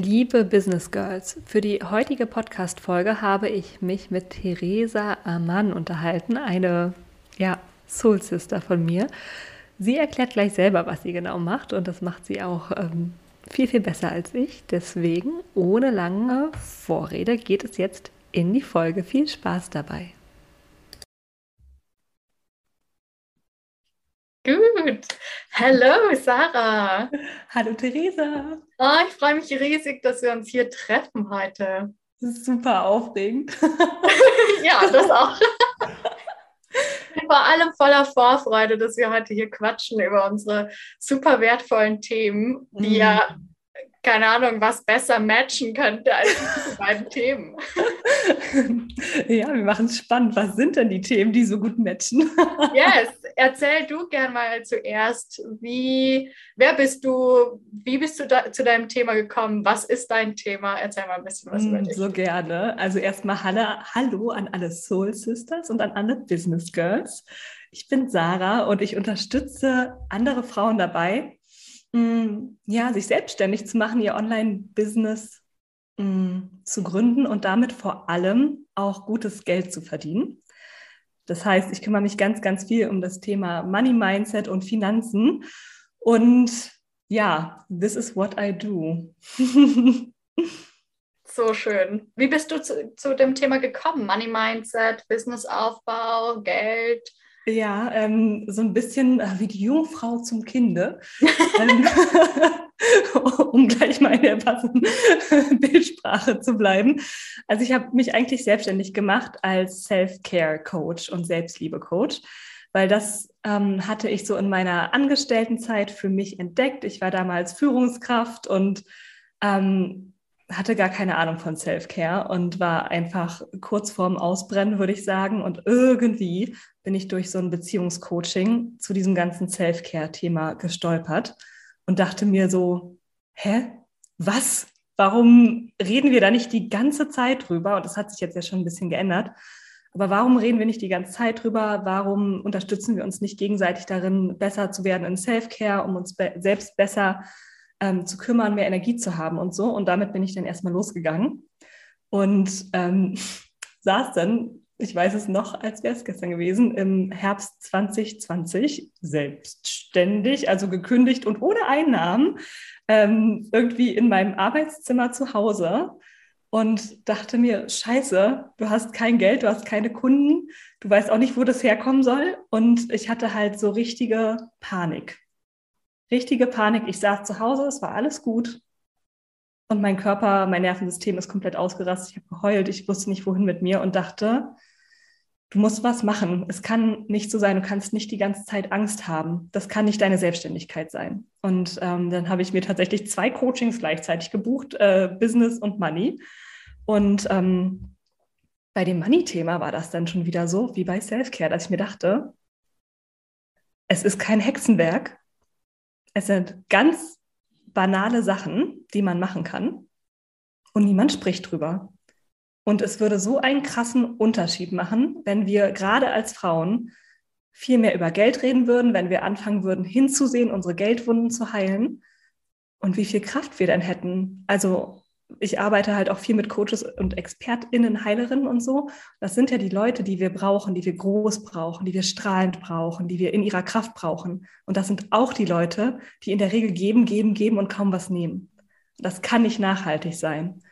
Liebe Business Girls, für die heutige Podcast-Folge habe ich mich mit Theresa Amann unterhalten, eine ja, Soul Sister von mir. Sie erklärt gleich selber, was sie genau macht und das macht sie auch ähm, viel, viel besser als ich. Deswegen, ohne lange Vorrede, geht es jetzt in die Folge. Viel Spaß dabei. Gut. Hallo, Sarah. Hallo, Theresa. Oh, ich freue mich riesig, dass wir uns hier treffen heute. Das ist super aufregend. ja, das auch. Vor allem voller Vorfreude, dass wir heute hier quatschen über unsere super wertvollen Themen, die mhm. ja keine Ahnung, was besser matchen könnte als diese beiden Themen. Ja, wir machen es spannend. Was sind denn die Themen, die so gut matchen? Yes, erzähl du gern mal zuerst, wie, wer bist du, wie bist du da, zu deinem Thema gekommen? Was ist dein Thema? Erzähl mal ein bisschen was über mm, dich. So gerne. Also erstmal Hallo an alle Soul Sisters und an alle Business Girls. Ich bin Sarah und ich unterstütze andere Frauen dabei, ja, sich selbstständig zu machen, ihr Online-Business mm, zu gründen und damit vor allem auch gutes Geld zu verdienen. Das heißt, ich kümmere mich ganz, ganz viel um das Thema Money Mindset und Finanzen. Und ja, this is what I do. so schön. Wie bist du zu, zu dem Thema gekommen? Money Mindset, Businessaufbau, Geld? Ja, ähm, so ein bisschen äh, wie die Jungfrau zum Kinde. ähm, um gleich mal in der passenden Bildsprache zu bleiben. Also ich habe mich eigentlich selbstständig gemacht als Self-Care-Coach und Selbstliebe-Coach, weil das ähm, hatte ich so in meiner Angestelltenzeit für mich entdeckt. Ich war damals Führungskraft und ähm, hatte gar keine Ahnung von Self-Care und war einfach kurz vorm Ausbrennen, würde ich sagen. Und irgendwie bin ich durch so ein Beziehungscoaching zu diesem ganzen Self-Care-Thema gestolpert und dachte mir so, hä, was? Warum reden wir da nicht die ganze Zeit drüber? Und das hat sich jetzt ja schon ein bisschen geändert. Aber warum reden wir nicht die ganze Zeit drüber? Warum unterstützen wir uns nicht gegenseitig darin, besser zu werden in Self-Care, um uns be selbst besser ähm, zu kümmern, mehr Energie zu haben und so. Und damit bin ich dann erstmal losgegangen und ähm, saß dann, ich weiß es noch, als wäre es gestern gewesen, im Herbst 2020 selbstständig, also gekündigt und ohne Einnahmen, ähm, irgendwie in meinem Arbeitszimmer zu Hause und dachte mir, scheiße, du hast kein Geld, du hast keine Kunden, du weißt auch nicht, wo das herkommen soll. Und ich hatte halt so richtige Panik richtige Panik. Ich saß zu Hause, es war alles gut. Und mein Körper, mein Nervensystem ist komplett ausgerastet. Ich habe geheult, ich wusste nicht, wohin mit mir und dachte, du musst was machen. Es kann nicht so sein, du kannst nicht die ganze Zeit Angst haben. Das kann nicht deine Selbstständigkeit sein. Und ähm, dann habe ich mir tatsächlich zwei Coachings gleichzeitig gebucht, äh, Business und Money. Und ähm, bei dem Money-Thema war das dann schon wieder so wie bei Self-Care, dass ich mir dachte, es ist kein Hexenwerk, es sind ganz banale Sachen, die man machen kann und niemand spricht drüber. Und es würde so einen krassen Unterschied machen, wenn wir gerade als Frauen viel mehr über Geld reden würden, wenn wir anfangen würden, hinzusehen, unsere Geldwunden zu heilen und wie viel Kraft wir dann hätten. Also ich arbeite halt auch viel mit Coaches und ExpertInnen, Heilerinnen und so. Das sind ja die Leute, die wir brauchen, die wir groß brauchen, die wir strahlend brauchen, die wir in ihrer Kraft brauchen. Und das sind auch die Leute, die in der Regel geben, geben, geben und kaum was nehmen. Das kann nicht nachhaltig sein.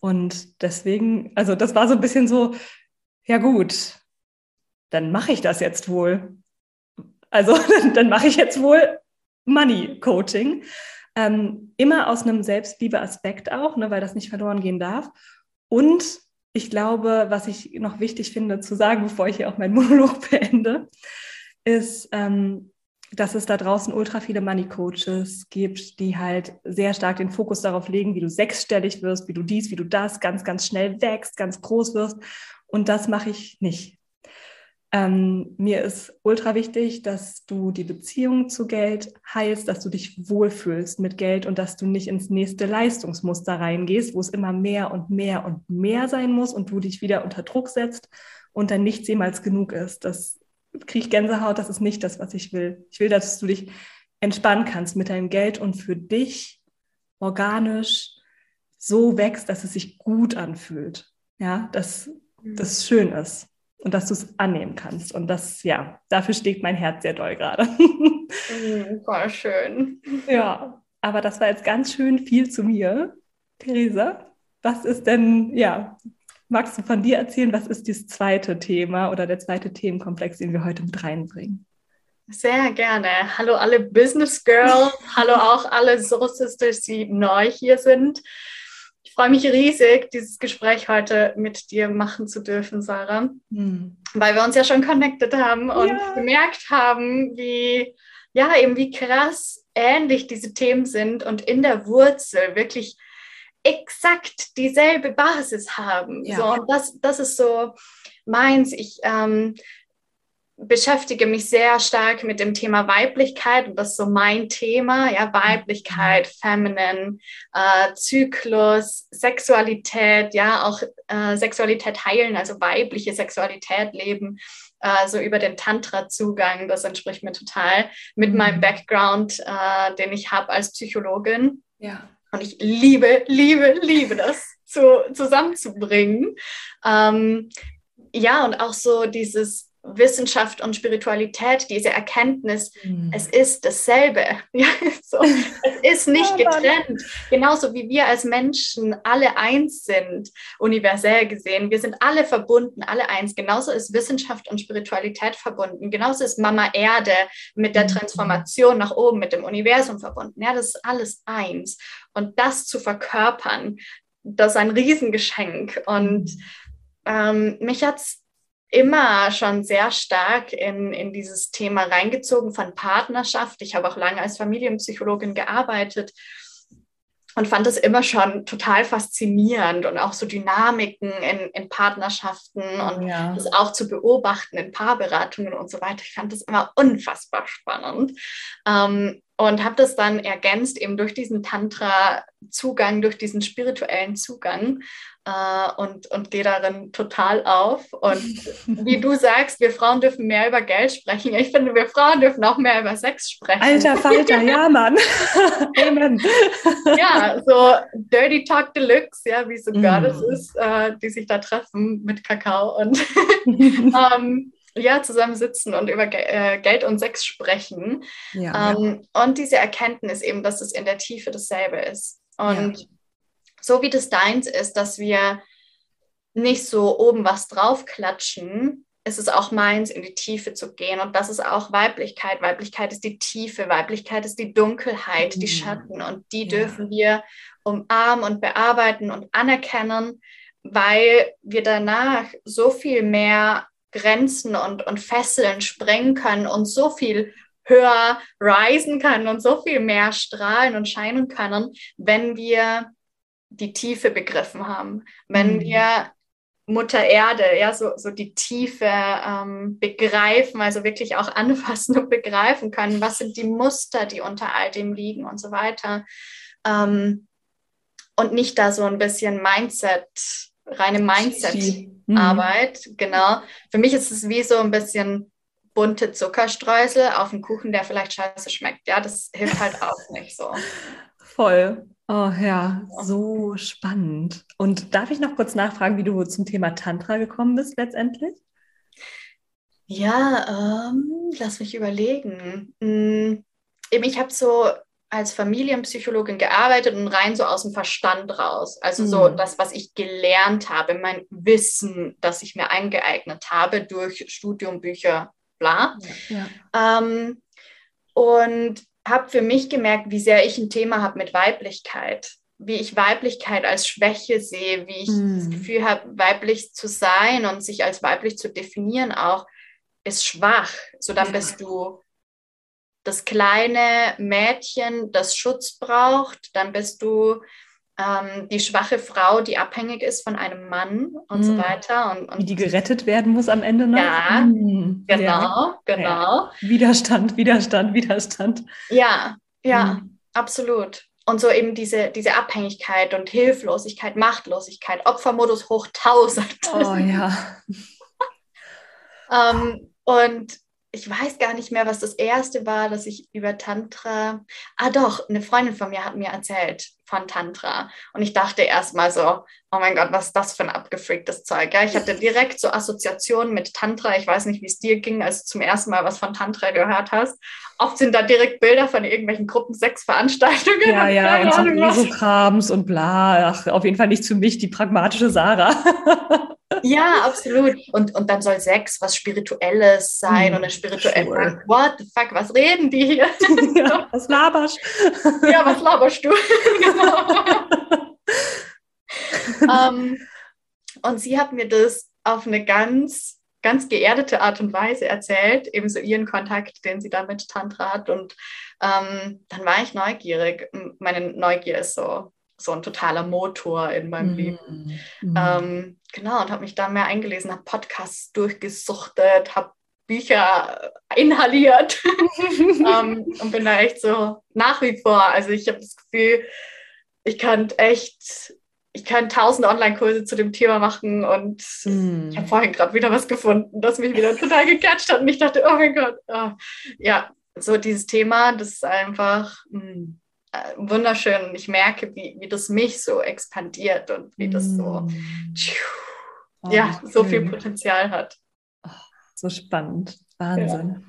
Und deswegen, also das war so ein bisschen so, ja gut, dann mache ich das jetzt wohl. Also dann, mache ich jetzt wohl Money Coaching. Ähm, immer aus einem Selbstliebe-Aspekt auch, ne, weil das nicht verloren gehen darf. Und ich glaube, was ich noch wichtig finde zu sagen, bevor ich hier auch meinen Monolog beende, ist, ähm, dass es da draußen ultra viele Money Coaches gibt, die halt sehr stark den Fokus darauf legen, wie du sechsstellig wirst, wie du dies, wie du das, ganz, ganz schnell wächst, ganz groß wirst. Und das mache ich nicht. Ähm, mir ist ultra wichtig, dass du die Beziehung zu Geld heilst, dass du dich wohlfühlst mit Geld und dass du nicht ins nächste Leistungsmuster reingehst, wo es immer mehr und mehr und mehr sein muss und du dich wieder unter Druck setzt und dann nichts jemals genug ist. Das kriege ich Gänsehaut, das ist nicht das, was ich will. Ich will, dass du dich entspannen kannst mit deinem Geld und für dich organisch so wächst, dass es sich gut anfühlt. Ja, dass das mhm. schön ist und dass du es annehmen kannst. Und das, ja, dafür steht mein Herz sehr doll gerade. Voll schön. Ja, aber das war jetzt ganz schön viel zu mir. Theresa, was ist denn, ja, magst du von dir erzählen, was ist das zweite Thema oder der zweite Themenkomplex, den wir heute mit reinbringen? Sehr gerne. Hallo alle Business Girls, hallo auch alle Soul Sisters, die neu hier sind freue mich riesig, dieses Gespräch heute mit dir machen zu dürfen, Sarah, hm. weil wir uns ja schon connected haben und ja. gemerkt haben, wie, ja, eben wie krass ähnlich diese Themen sind und in der Wurzel wirklich exakt dieselbe Basis haben. Ja. So, und das, das ist so meins. Ich ähm, beschäftige mich sehr stark mit dem Thema Weiblichkeit und das ist so mein Thema, ja, Weiblichkeit, Feminine, äh, Zyklus, Sexualität, ja, auch äh, Sexualität heilen, also weibliche Sexualität leben, äh, so über den Tantra-Zugang, das entspricht mir total mit mhm. meinem Background, äh, den ich habe als Psychologin. Ja. Und ich liebe, liebe, liebe das zu, zusammenzubringen. Ähm, ja, und auch so dieses Wissenschaft und Spiritualität, diese Erkenntnis, mhm. es ist dasselbe. Ja, so. Es ist nicht getrennt. Genauso wie wir als Menschen alle eins sind, universell gesehen. Wir sind alle verbunden, alle eins. Genauso ist Wissenschaft und Spiritualität verbunden. Genauso ist Mama Erde mit der mhm. Transformation nach oben, mit dem Universum verbunden. Ja, das ist alles eins. Und das zu verkörpern, das ist ein Riesengeschenk. Und mhm. ähm, mich hat es immer schon sehr stark in, in dieses Thema reingezogen von Partnerschaft. Ich habe auch lange als Familienpsychologin gearbeitet und fand es immer schon total faszinierend und auch so Dynamiken in, in Partnerschaften und ja. das auch zu beobachten in Paarberatungen und so weiter. Ich fand das immer unfassbar spannend ähm, und habe das dann ergänzt eben durch diesen Tantra-Zugang, durch diesen spirituellen Zugang äh, und, und gehe darin total auf. Und wie du sagst, wir Frauen dürfen mehr über Geld sprechen. Ich finde, wir Frauen dürfen auch mehr über Sex sprechen. Alter Falter, ja, Mann. Amen. ja, so Dirty Talk Deluxe, ja, wie so mm. Goddess ist, äh, die sich da treffen mit Kakao und ähm, ja, zusammen sitzen und über äh, Geld und Sex sprechen. Ja, ähm, ja. Und diese Erkenntnis eben, dass es in der Tiefe dasselbe ist. Und ja so wie das deins ist, dass wir nicht so oben was draufklatschen, ist es auch meins, in die Tiefe zu gehen. Und das ist auch Weiblichkeit. Weiblichkeit ist die Tiefe, Weiblichkeit ist die Dunkelheit, die mhm. Schatten. Und die dürfen wir umarmen und bearbeiten und anerkennen, weil wir danach so viel mehr Grenzen und, und Fesseln sprengen können und so viel höher reisen können und so viel mehr strahlen und scheinen können, wenn wir die Tiefe begriffen haben. Wenn mhm. wir Mutter Erde, ja, so, so die Tiefe ähm, begreifen, also wirklich auch anfassen und begreifen können, was sind die Muster, die unter all dem liegen und so weiter. Ähm, und nicht da so ein bisschen Mindset, reine Mindset-Arbeit, mhm. genau. Für mich ist es wie so ein bisschen bunte Zuckerstreusel auf einen Kuchen, der vielleicht scheiße schmeckt. Ja, das hilft halt auch nicht so. Voll. Oh ja, so spannend. Und darf ich noch kurz nachfragen, wie du zum Thema Tantra gekommen bist letztendlich? Ja, ähm, lass mich überlegen. Hm, eben, ich habe so als Familienpsychologin gearbeitet und rein so aus dem Verstand raus. Also mhm. so das, was ich gelernt habe, mein Wissen, das ich mir eingeeignet habe durch Studium, Bücher, bla. Ja. Ähm, und habe für mich gemerkt, wie sehr ich ein Thema habe mit Weiblichkeit, wie ich Weiblichkeit als Schwäche sehe, wie ich mhm. das Gefühl habe, weiblich zu sein und sich als weiblich zu definieren auch, ist schwach. So dann ja. bist du das kleine Mädchen, das Schutz braucht, dann bist du ähm, die schwache Frau, die abhängig ist von einem Mann und mm. so weiter. Und, und, Wie die gerettet werden muss am Ende noch. Ja, mm. genau, ja. genau. Ja. Widerstand, Widerstand, Widerstand. Ja, ja, mm. absolut. Und so eben diese, diese Abhängigkeit und Hilflosigkeit, Machtlosigkeit, Opfermodus hoch 1000. Oh ja. ähm, und ich weiß gar nicht mehr, was das erste war, dass ich über Tantra. Ah, doch, eine Freundin von mir hat mir erzählt von Tantra. Und ich dachte erstmal so, oh mein Gott, was ist das für ein abgefreaktes Zeug? Ja, ich hatte direkt so Assoziationen mit Tantra. Ich weiß nicht, wie es dir ging, als du zum ersten Mal was von Tantra gehört hast. Oft sind da direkt Bilder von irgendwelchen Gruppensexveranstaltungen. Ja, ja, und so Mesokrams und bla. Ach, auf jeden Fall nicht für mich, die pragmatische Sarah. Ja, absolut. Und, und dann soll Sex was Spirituelles sein hm, und ein spirituell. Sure. What the fuck, was reden die hier? Ja, was laberst Ja, was laberst du? um, ähm, und sie hat mir das auf eine ganz, ganz geerdete Art und Weise erzählt, ebenso ihren Kontakt, den sie da mit Tantra hat. Und ähm, dann war ich neugierig. Meine Neugier ist so so ein totaler Motor in meinem mm. Leben. Mm. Ähm, genau, und habe mich da mehr eingelesen, habe Podcasts durchgesuchtet, habe Bücher inhaliert ähm, und bin da echt so nach wie vor. Also ich habe das Gefühl, ich kann echt, ich kann tausend Online-Kurse zu dem Thema machen und mm. ich habe vorhin gerade wieder was gefunden, das mich wieder total gecatcht hat und ich dachte, oh mein Gott, oh. ja, so dieses Thema, das ist einfach, mh, äh, wunderschön und ich merke, wie, wie das mich so expandiert und wie das so, mm. oh, ja, so viel Potenzial hat. Oh, so spannend. Wahnsinn.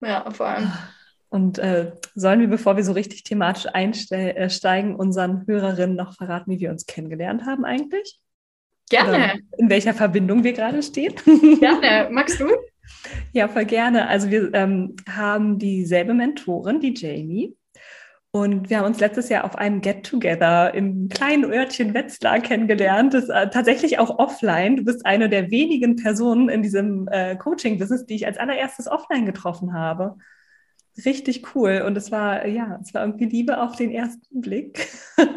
Ja, ja vor allem. Ah, und äh, sollen wir, bevor wir so richtig thematisch einsteigen, äh, unseren Hörerinnen noch verraten, wie wir uns kennengelernt haben eigentlich? Gerne. Oder in welcher Verbindung wir gerade stehen? Gerne. Magst du? Ja, voll gerne. Also wir ähm, haben dieselbe Mentorin, die Jamie. Und wir haben uns letztes Jahr auf einem Get-Together im kleinen Örtchen Wetzlar kennengelernt. Das ist äh, tatsächlich auch offline. Du bist eine der wenigen Personen in diesem äh, Coaching-Business, die ich als allererstes offline getroffen habe. Richtig cool. Und es war, ja, es war irgendwie Liebe auf den ersten Blick.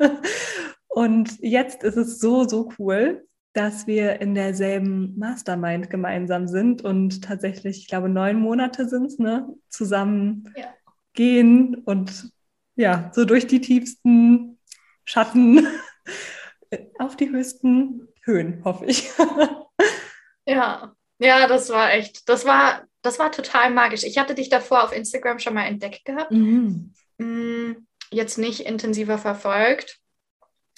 Und jetzt ist es so, so cool, dass wir in derselben Mastermind gemeinsam sind und tatsächlich, ich glaube, neun Monate sind es, ne, zusammen ja. gehen und ja, so durch die tiefsten Schatten auf die höchsten Höhen, hoffe ich. ja, ja, das war echt, das war, das war total magisch. Ich hatte dich davor auf Instagram schon mal entdeckt gehabt. Mhm. Mm, jetzt nicht intensiver verfolgt.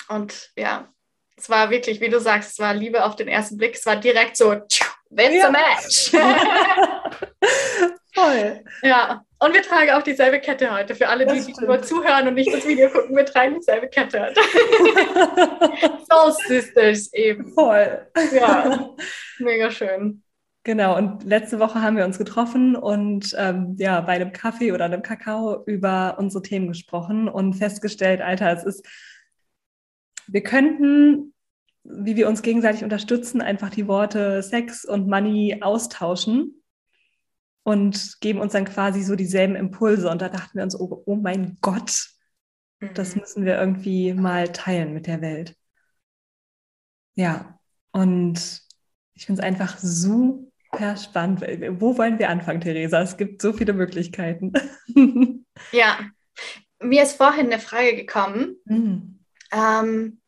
Und ja, es war wirklich, wie du sagst, es war Liebe auf den ersten Blick. Es war direkt so, that's ja. a match. Voll. Ja, und wir tragen auch dieselbe Kette heute. Für alle, die, die nur zuhören und nicht das Video gucken, wir tragen dieselbe Kette heute. Soul Sisters eben. Voll. Ja, mega schön. Genau, und letzte Woche haben wir uns getroffen und ähm, ja, bei einem Kaffee oder einem Kakao über unsere Themen gesprochen und festgestellt, Alter, es ist, wir könnten, wie wir uns gegenseitig unterstützen, einfach die Worte Sex und Money austauschen und geben uns dann quasi so dieselben Impulse. Und da dachten wir uns, oh, oh mein Gott, mhm. das müssen wir irgendwie mal teilen mit der Welt. Ja, und ich finde es einfach super spannend. Wo wollen wir anfangen, Theresa? Es gibt so viele Möglichkeiten. ja, mir ist vorhin eine Frage gekommen. Mhm. Ähm,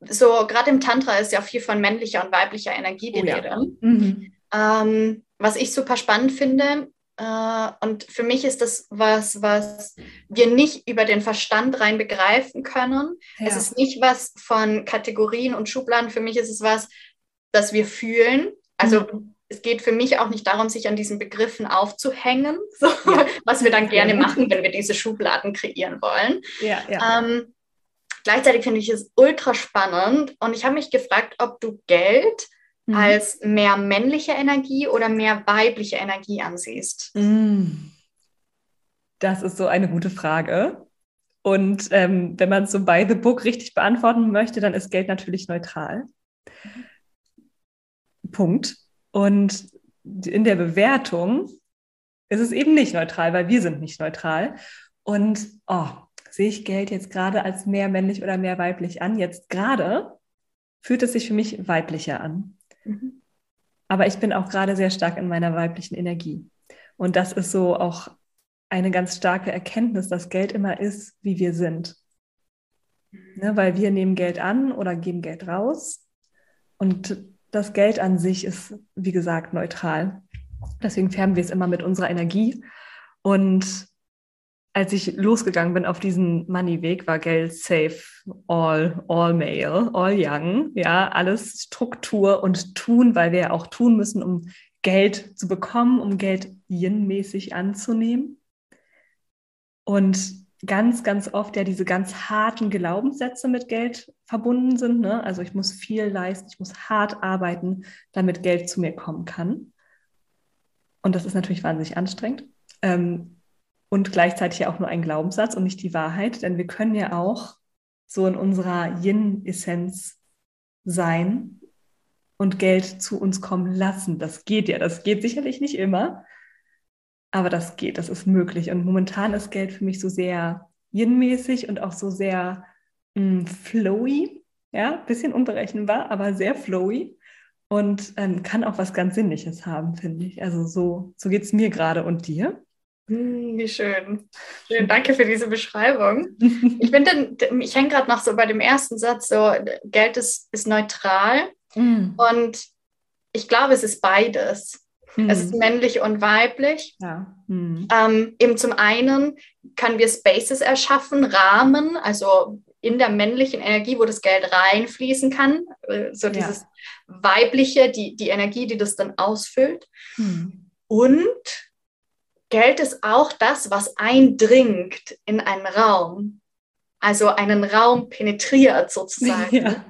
so, gerade im Tantra ist ja viel von männlicher und weiblicher Energie die oh, Rede. Ja. Mhm. Ähm, was ich super spannend finde. Äh, und für mich ist das was, was wir nicht über den Verstand rein begreifen können. Ja. Es ist nicht was von Kategorien und Schubladen. Für mich ist es was, das wir fühlen. Also mhm. es geht für mich auch nicht darum, sich an diesen Begriffen aufzuhängen, so, ja. was wir dann gerne machen, wenn wir diese Schubladen kreieren wollen. Ja, ja. Ähm, gleichzeitig finde ich es ultra spannend und ich habe mich gefragt, ob du Geld mhm. als mehr männliche Energie oder mehr weibliche Energie ansiehst. Mhm. Das ist so eine gute Frage. Und ähm, wenn man es so by the book richtig beantworten möchte, dann ist Geld natürlich neutral. Mhm. Punkt. Und in der Bewertung ist es eben nicht neutral, weil wir sind nicht neutral. Und oh, sehe ich Geld jetzt gerade als mehr männlich oder mehr weiblich an? Jetzt gerade fühlt es sich für mich weiblicher an. Mhm. Aber ich bin auch gerade sehr stark in meiner weiblichen Energie. Und das ist so auch eine ganz starke Erkenntnis, dass Geld immer ist, wie wir sind. Ne, weil wir nehmen Geld an oder geben Geld raus. Und das Geld an sich ist, wie gesagt, neutral. Deswegen färben wir es immer mit unserer Energie. Und als ich losgegangen bin auf diesen Money-Weg, war Geld safe, all, all male, all young, ja, alles Struktur und tun, weil wir ja auch tun müssen, um Geld zu bekommen, um Geld yin-mäßig anzunehmen. Und ganz, ganz oft ja diese ganz harten Glaubenssätze mit Geld verbunden sind. Ne? Also ich muss viel leisten, ich muss hart arbeiten, damit Geld zu mir kommen kann. Und das ist natürlich wahnsinnig anstrengend. Ähm, und gleichzeitig ja auch nur ein Glaubenssatz und nicht die Wahrheit, denn wir können ja auch so in unserer Yin-Essenz sein und Geld zu uns kommen lassen. Das geht ja, das geht sicherlich nicht immer, aber das geht, das ist möglich. Und momentan ist Geld für mich so sehr Yin-mäßig und auch so sehr mh, mm, flowy, ja, bisschen unberechenbar, aber sehr flowy und ähm, kann auch was ganz Sinnliches haben, finde ich. Also so, so geht es mir gerade und dir. Hm, wie schön. schön. Danke für diese Beschreibung. Ich finde, ich hänge gerade noch so bei dem ersten Satz, so Geld ist, ist neutral. Mm. Und ich glaube, es ist beides. Mm. Es ist männlich und weiblich. Ja. Mm. Ähm, eben zum einen können wir Spaces erschaffen, Rahmen, also in der männlichen Energie, wo das Geld reinfließen kann. Äh, so dieses ja. weibliche, die, die Energie, die das dann ausfüllt. Mm. Und Geld ist auch das, was eindringt in einen Raum, also einen Raum penetriert sozusagen. Ja,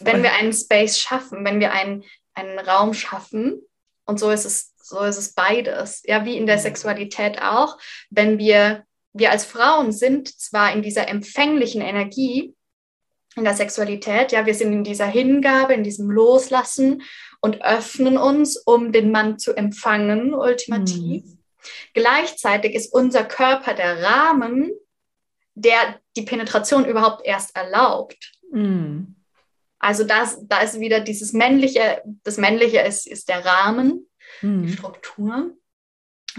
wenn wir einen Space schaffen, wenn wir einen, einen Raum schaffen, und so ist es, so ist es beides, ja, wie in der Sexualität auch, wenn wir, wir als Frauen sind zwar in dieser empfänglichen Energie, in der Sexualität, ja, wir sind in dieser Hingabe, in diesem Loslassen und öffnen uns, um den Mann zu empfangen, ultimativ. Mhm. Gleichzeitig ist unser Körper der Rahmen, der die Penetration überhaupt erst erlaubt. Mm. Also das, da ist wieder dieses männliche, das männliche ist, ist der Rahmen, mm. die Struktur,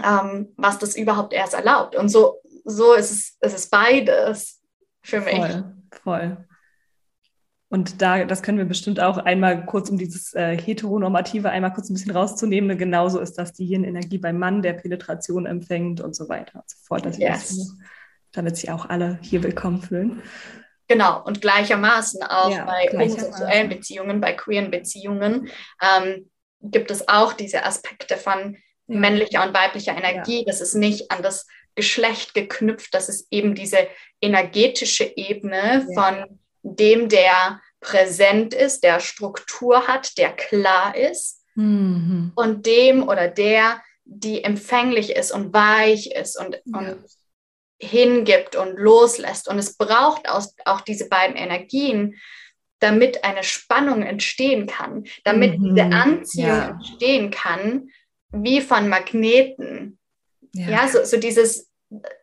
ähm, was das überhaupt erst erlaubt. Und so, so ist es, es ist beides für mich. Voll, voll. Und da, das können wir bestimmt auch einmal kurz, um dieses äh, Heteronormative einmal kurz ein bisschen rauszunehmen. Genauso ist das die Hirnenergie beim Mann, der Penetration empfängt und so weiter und so fort. Also yes. damit sich auch alle hier willkommen fühlen. Genau, und gleichermaßen auch ja, bei homosexuellen Beziehungen, bei queeren Beziehungen ähm, gibt es auch diese Aspekte von ja. männlicher und weiblicher Energie. Ja. Das ist nicht an das Geschlecht geknüpft, das ist eben diese energetische Ebene von dem, der präsent ist, der Struktur hat, der klar ist mhm. und dem oder der, die empfänglich ist und weich ist und, ja. und hingibt und loslässt. Und es braucht auch diese beiden Energien, damit eine Spannung entstehen kann, damit mhm. diese Anziehung ja. entstehen kann, wie von Magneten. Ja, ja so, so dieses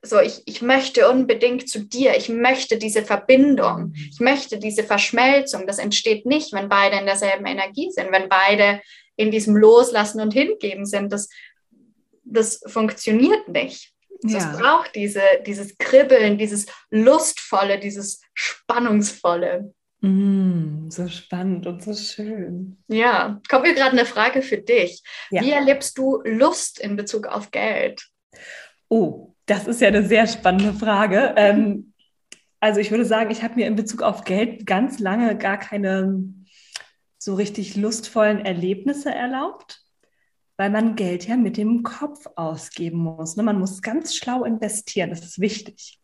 so, ich, ich möchte unbedingt zu dir, ich möchte diese Verbindung, ich möchte diese Verschmelzung. Das entsteht nicht, wenn beide in derselben Energie sind, wenn beide in diesem Loslassen und Hingeben sind. Das, das funktioniert nicht. Ja. Es braucht diese, dieses Kribbeln, dieses Lustvolle, dieses Spannungsvolle. Mm, so spannend und so schön. Ja, kommt mir gerade eine Frage für dich. Ja. Wie erlebst du Lust in Bezug auf Geld? Oh, das ist ja eine sehr spannende Frage. Ähm, also ich würde sagen, ich habe mir in Bezug auf Geld ganz lange gar keine so richtig lustvollen Erlebnisse erlaubt. weil man Geld ja mit dem Kopf ausgeben muss. Ne? Man muss ganz schlau investieren, das ist wichtig.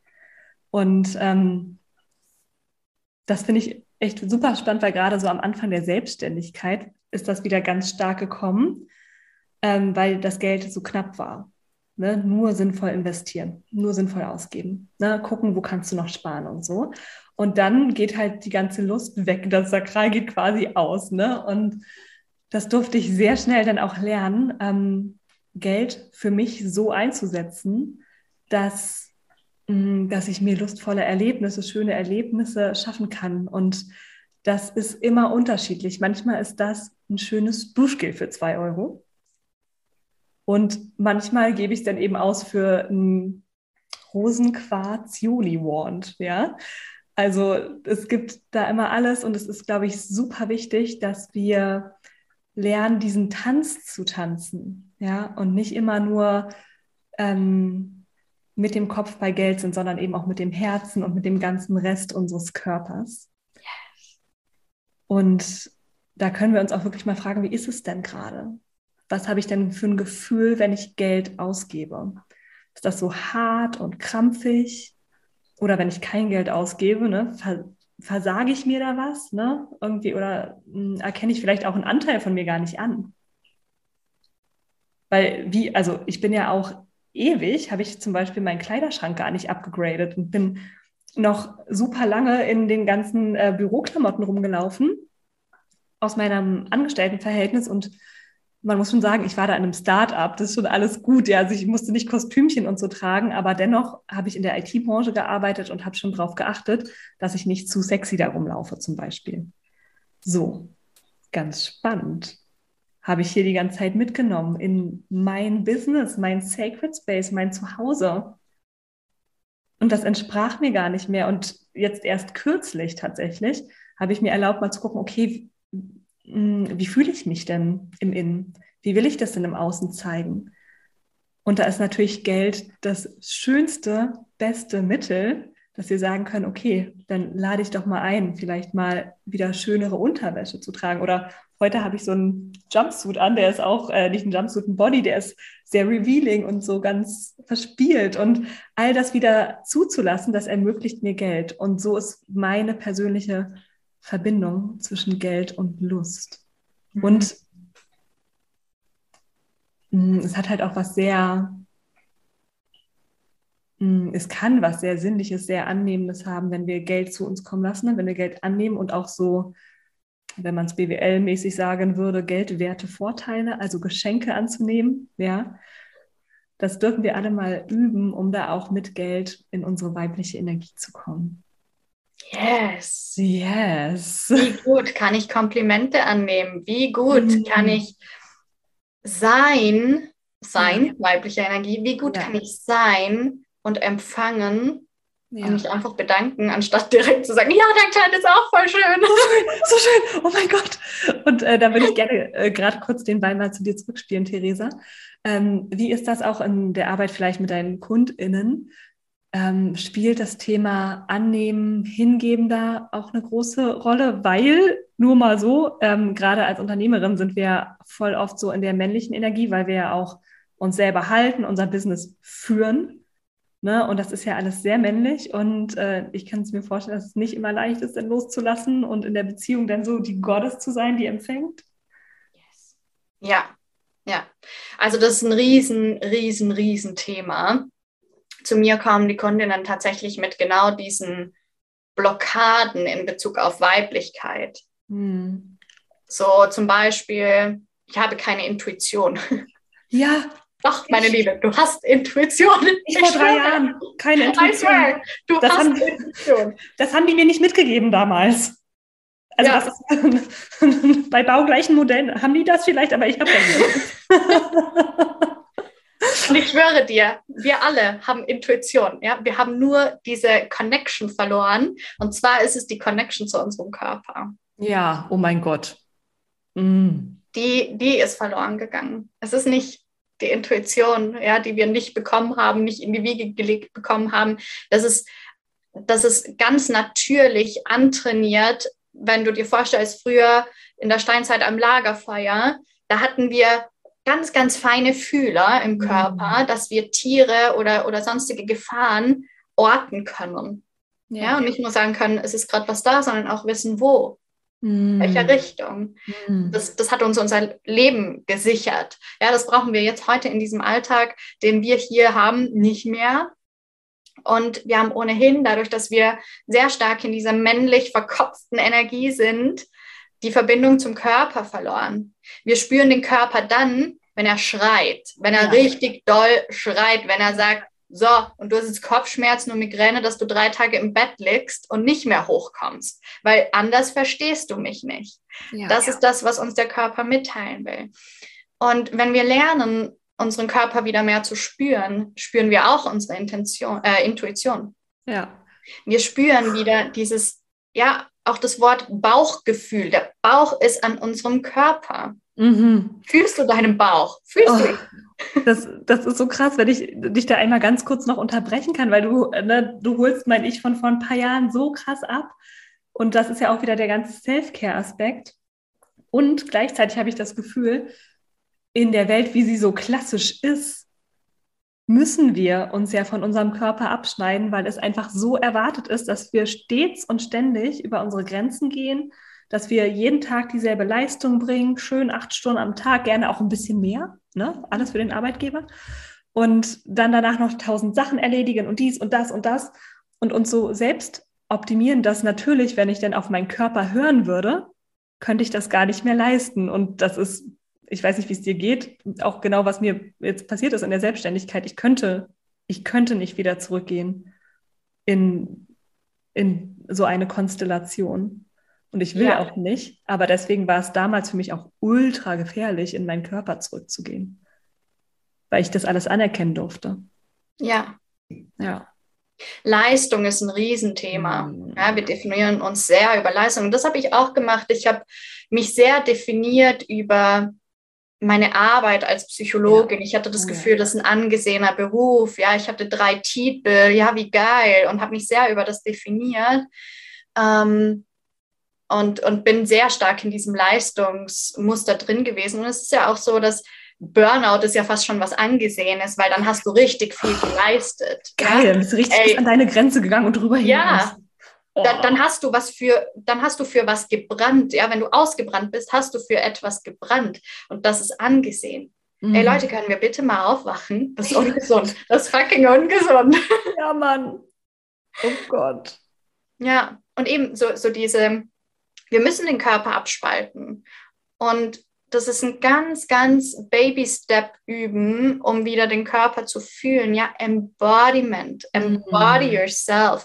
Und ähm, das finde ich echt super spannend, weil gerade so am Anfang der Selbstständigkeit ist das wieder ganz stark gekommen, ähm, weil das Geld so knapp war. Ne? Nur sinnvoll investieren, nur sinnvoll ausgeben. Ne? Gucken, wo kannst du noch sparen und so. Und dann geht halt die ganze Lust weg. Das Sakral geht quasi aus. Ne? Und das durfte ich sehr schnell dann auch lernen, ähm, Geld für mich so einzusetzen, dass, mh, mm, dass ich mir lustvolle Erlebnisse, schöne Erlebnisse schaffen kann. Und das ist immer unterschiedlich. Manchmal ist das ein schönes Duschgel für zwei Euro. Und manchmal gebe ich es dann eben aus für ein Rosenquarz Juli Wand, ja. Also es gibt da immer alles und es ist, glaube ich, super wichtig, dass wir lernen, diesen Tanz zu tanzen, ja, und nicht immer nur ähm, mit dem Kopf bei Geld sind, sondern eben auch mit dem Herzen und mit dem ganzen Rest unseres Körpers. Und da können wir uns auch wirklich mal fragen, wie ist es denn gerade? Was habe ich denn für ein Gefühl, wenn ich Geld ausgebe? Ist das so hart und krampfig? Oder wenn ich kein Geld ausgebe, ne, versage ich mir da was, ne? Irgendwie, oder mh, hm, erkenne ich vielleicht auch einen Anteil von mir gar nicht an. Weil, wie, also ich bin ja auch ewig, habe ich zum Beispiel meinen Kleiderschrank gar nicht abgegradet und bin noch super lange in den ganzen äh, Büroklamotten rumgelaufen aus meinem Angestelltenverhältnis und man muss schon sagen, ich war da in einem Start-up, das ist schon alles gut. Ja, also ich musste nicht Kostümchen und so tragen, aber dennoch habe ich in der IT-Branche gearbeitet und habe schon darauf geachtet, dass ich nicht zu sexy da rumlaufe, zum Beispiel. So, ganz spannend. Habe ich hier die ganze Zeit mitgenommen in mein Business, mein Sacred Space, mein Zuhause. Und das entsprach mir gar nicht mehr. Und jetzt erst kürzlich tatsächlich habe ich mir erlaubt, mal zu gucken, okay, wie fühle ich mich denn im Innen? Wie will ich das denn im Außen zeigen? Und da ist natürlich Geld das schönste, beste Mittel, dass wir sagen können, okay, dann lade ich doch mal ein, vielleicht mal wieder schönere Unterwäsche zu tragen. Oder heute habe ich so einen Jumpsuit an, der ist auch äh, nicht ein Jumpsuit, ein Body, der ist sehr revealing und so ganz verspielt. Und all das wieder zuzulassen, das ermöglicht mir Geld. Und so ist meine persönliche Verbindung zwischen Geld und Lust. Mhm. Und mh, mm, es hat halt auch was sehr, mh, mm, es kann was sehr Sinnliches, sehr Annehmendes haben, wenn wir Geld zu uns kommen lassen, ne? wenn wir Geld annehmen und auch so, wenn man es BWL-mäßig sagen würde, geldwerte Vorteile, also Geschenke anzunehmen, ja. Das dürfen wir alle mal üben, um da auch mit Geld in unsere weibliche Energie zu kommen. Yes. Yes. Wie gut kann ich Komplimente annehmen? Wie gut mhm. kann ich sein, sein, weibliche Energie, wie gut ja. kann ich sein und empfangen ja. und mich einfach bedanken, anstatt direkt zu sagen, ja, dein Kleid ist auch voll schön. So schön, so schön. oh mein Gott. Und äh, da würde ich gerne äh, gerade kurz den Ball mal zu dir zurückspielen, Theresa. Ähm, wie ist das auch in der Arbeit vielleicht mit deinen KundInnen? Ähm, spielt das Thema Annehmen, Hingeben da auch eine große Rolle, weil nur mal so, ähm, gerade als Unternehmerin sind wir voll oft so in der männlichen Energie, weil wir ja auch uns selber halten, unser Business führen. Ne? Und das ist ja alles sehr männlich und äh, ich kann es mir vorstellen, dass es nicht immer leicht ist, dann loszulassen und in der Beziehung dann so die Gottes zu sein, die empfängt. Yes. Ja, ja. Also das ist ein riesen, riesen, riesen Thema zu mir kommen die Kundinnen tatsächlich mit genau diesen Blockaden in Bezug auf Weiblichkeit. Hm. So zum Beispiel, ich habe keine Intuition. Ja. Doch, meine ich, Liebe, du hast Intuition. Ich, vor drei Jahren keine Intuition. Du das hast haben, Intuition. Das haben die mir nicht mitgegeben damals. Also ja. ist, bei baugleichen Modellen haben die das vielleicht, aber ich habe das nicht. Und ich schwöre dir, wir alle haben Intuition. Ja? Wir haben nur diese Connection verloren. Und zwar ist es die Connection zu unserem Körper. Ja, oh mein Gott. Mm. Die, die ist verloren gegangen. Es ist nicht die Intuition, ja, die wir nicht bekommen haben, nicht in die Wiege gelegt bekommen haben. Das ist, das ist ganz natürlich antrainiert. Wenn du dir vorstellst, früher in der Steinzeit am Lagerfeuer, da hatten wir ganz, ganz feine Fühler im Körper, mhm. dass wir Tiere oder, oder sonstige Gefahren orten können. Ja. ja und nicht nur sagen können, es ist gerade was da, sondern auch wissen, wo. Mm. Welcher Richtung? Mm. Das, das hat uns unser Leben gesichert. Ja, das brauchen wir jetzt heute in diesem Alltag, den wir hier haben, nicht mehr. Und wir haben ohnehin, dadurch, dass wir sehr stark in dieser männlich verkopften Energie sind, die Verbindung zum Körper verloren. Wir spüren den Körper dann, wenn er schreit, wenn er ja. richtig doll schreit, wenn er sagt, so, und du hast jetzt Kopfschmerzen und Migräne, dass du drei Tage im Bett liegst und nicht mehr hochkommst, weil anders verstehst du mich nicht. Ja, das ja. ist das, was uns der Körper mitteilen will. Und wenn wir lernen, unseren Körper wieder mehr zu spüren, spüren wir auch unsere Intention, äh, Intuition. Ja. Wir spüren wieder dieses, ja, auch das Wort Bauchgefühl. Der Bauch ist an unserem Körper. Mhm. Fühlst du deinen Bauch? Fühlst oh. du das, das ist so krass, wenn ich dich da einmal ganz kurz noch unterbrechen kann, weil du, ne, du holst mein Ich von vor ein paar Jahren so krass ab. Und das ist ja auch wieder der ganze Self-Care-Aspekt. Und gleichzeitig habe ich das Gefühl, in der Welt, wie sie so klassisch ist, müssen wir uns ja von unserem Körper abschneiden, weil es einfach so erwartet ist, dass wir stets und ständig über unsere Grenzen gehen, dass wir jeden Tag dieselbe Leistung bringen, schön acht Stunden am Tag, gerne auch ein bisschen mehr ne? alles für den Arbeitgeber. Und dann danach noch tausend Sachen erledigen und dies und das und das und uns so selbst optimieren, dass natürlich, wenn ich denn auf meinen Körper hören würde, könnte ich das gar nicht mehr leisten. Und das ist, ich weiß nicht, wie es dir geht, auch genau, was mir jetzt passiert ist in der Selbstständigkeit. Ich könnte, ich könnte nicht wieder zurückgehen in, in so eine Konstellation. Und ich will ja. auch nicht. Aber deswegen war es damals für mich auch ultra gefährlich, in meinen Körper zurückzugehen. Weil ich das alles anerkennen durfte. Ja. Ja. Leistung ist ein Riesenthema. Mhm. Ja, wir definieren uns sehr über Leistung. Und das habe ich auch gemacht. Ich habe mich sehr definiert über meine Arbeit als Psychologin. Ja. Ich hatte das oh, Gefühl, das ist ein angesehener Beruf. Ja, ich hatte drei Titel. Ja, wie geil. Und habe mich sehr über das definiert. Ähm, und, und bin sehr stark in diesem Leistungsmuster drin gewesen. Und es ist ja auch so, dass Burnout ist ja fast schon was Angesehenes, weil dann hast du richtig viel geleistet. Geil, ja? bist du richtig Ey, an deine Grenze gegangen und drüber hinaus. Ja, oh. Da, dann hast du was für, dann hast du für was gebrannt. Ja, wenn du ausgebrannt bist, hast du für etwas gebrannt und das ist angesehen. Mhm. Ey Leute, können wir bitte mal aufwachen? Das ist ungesund. Das ist fucking ungesund. Ja, Mann. Oh Gott. Ja, und eben so, so diese, wir müssen den Körper abspalten. Und das ist ein ganz, ganz Baby-Step üben, um wieder den Körper zu fühlen. Ja, Embodiment, embody mhm. yourself.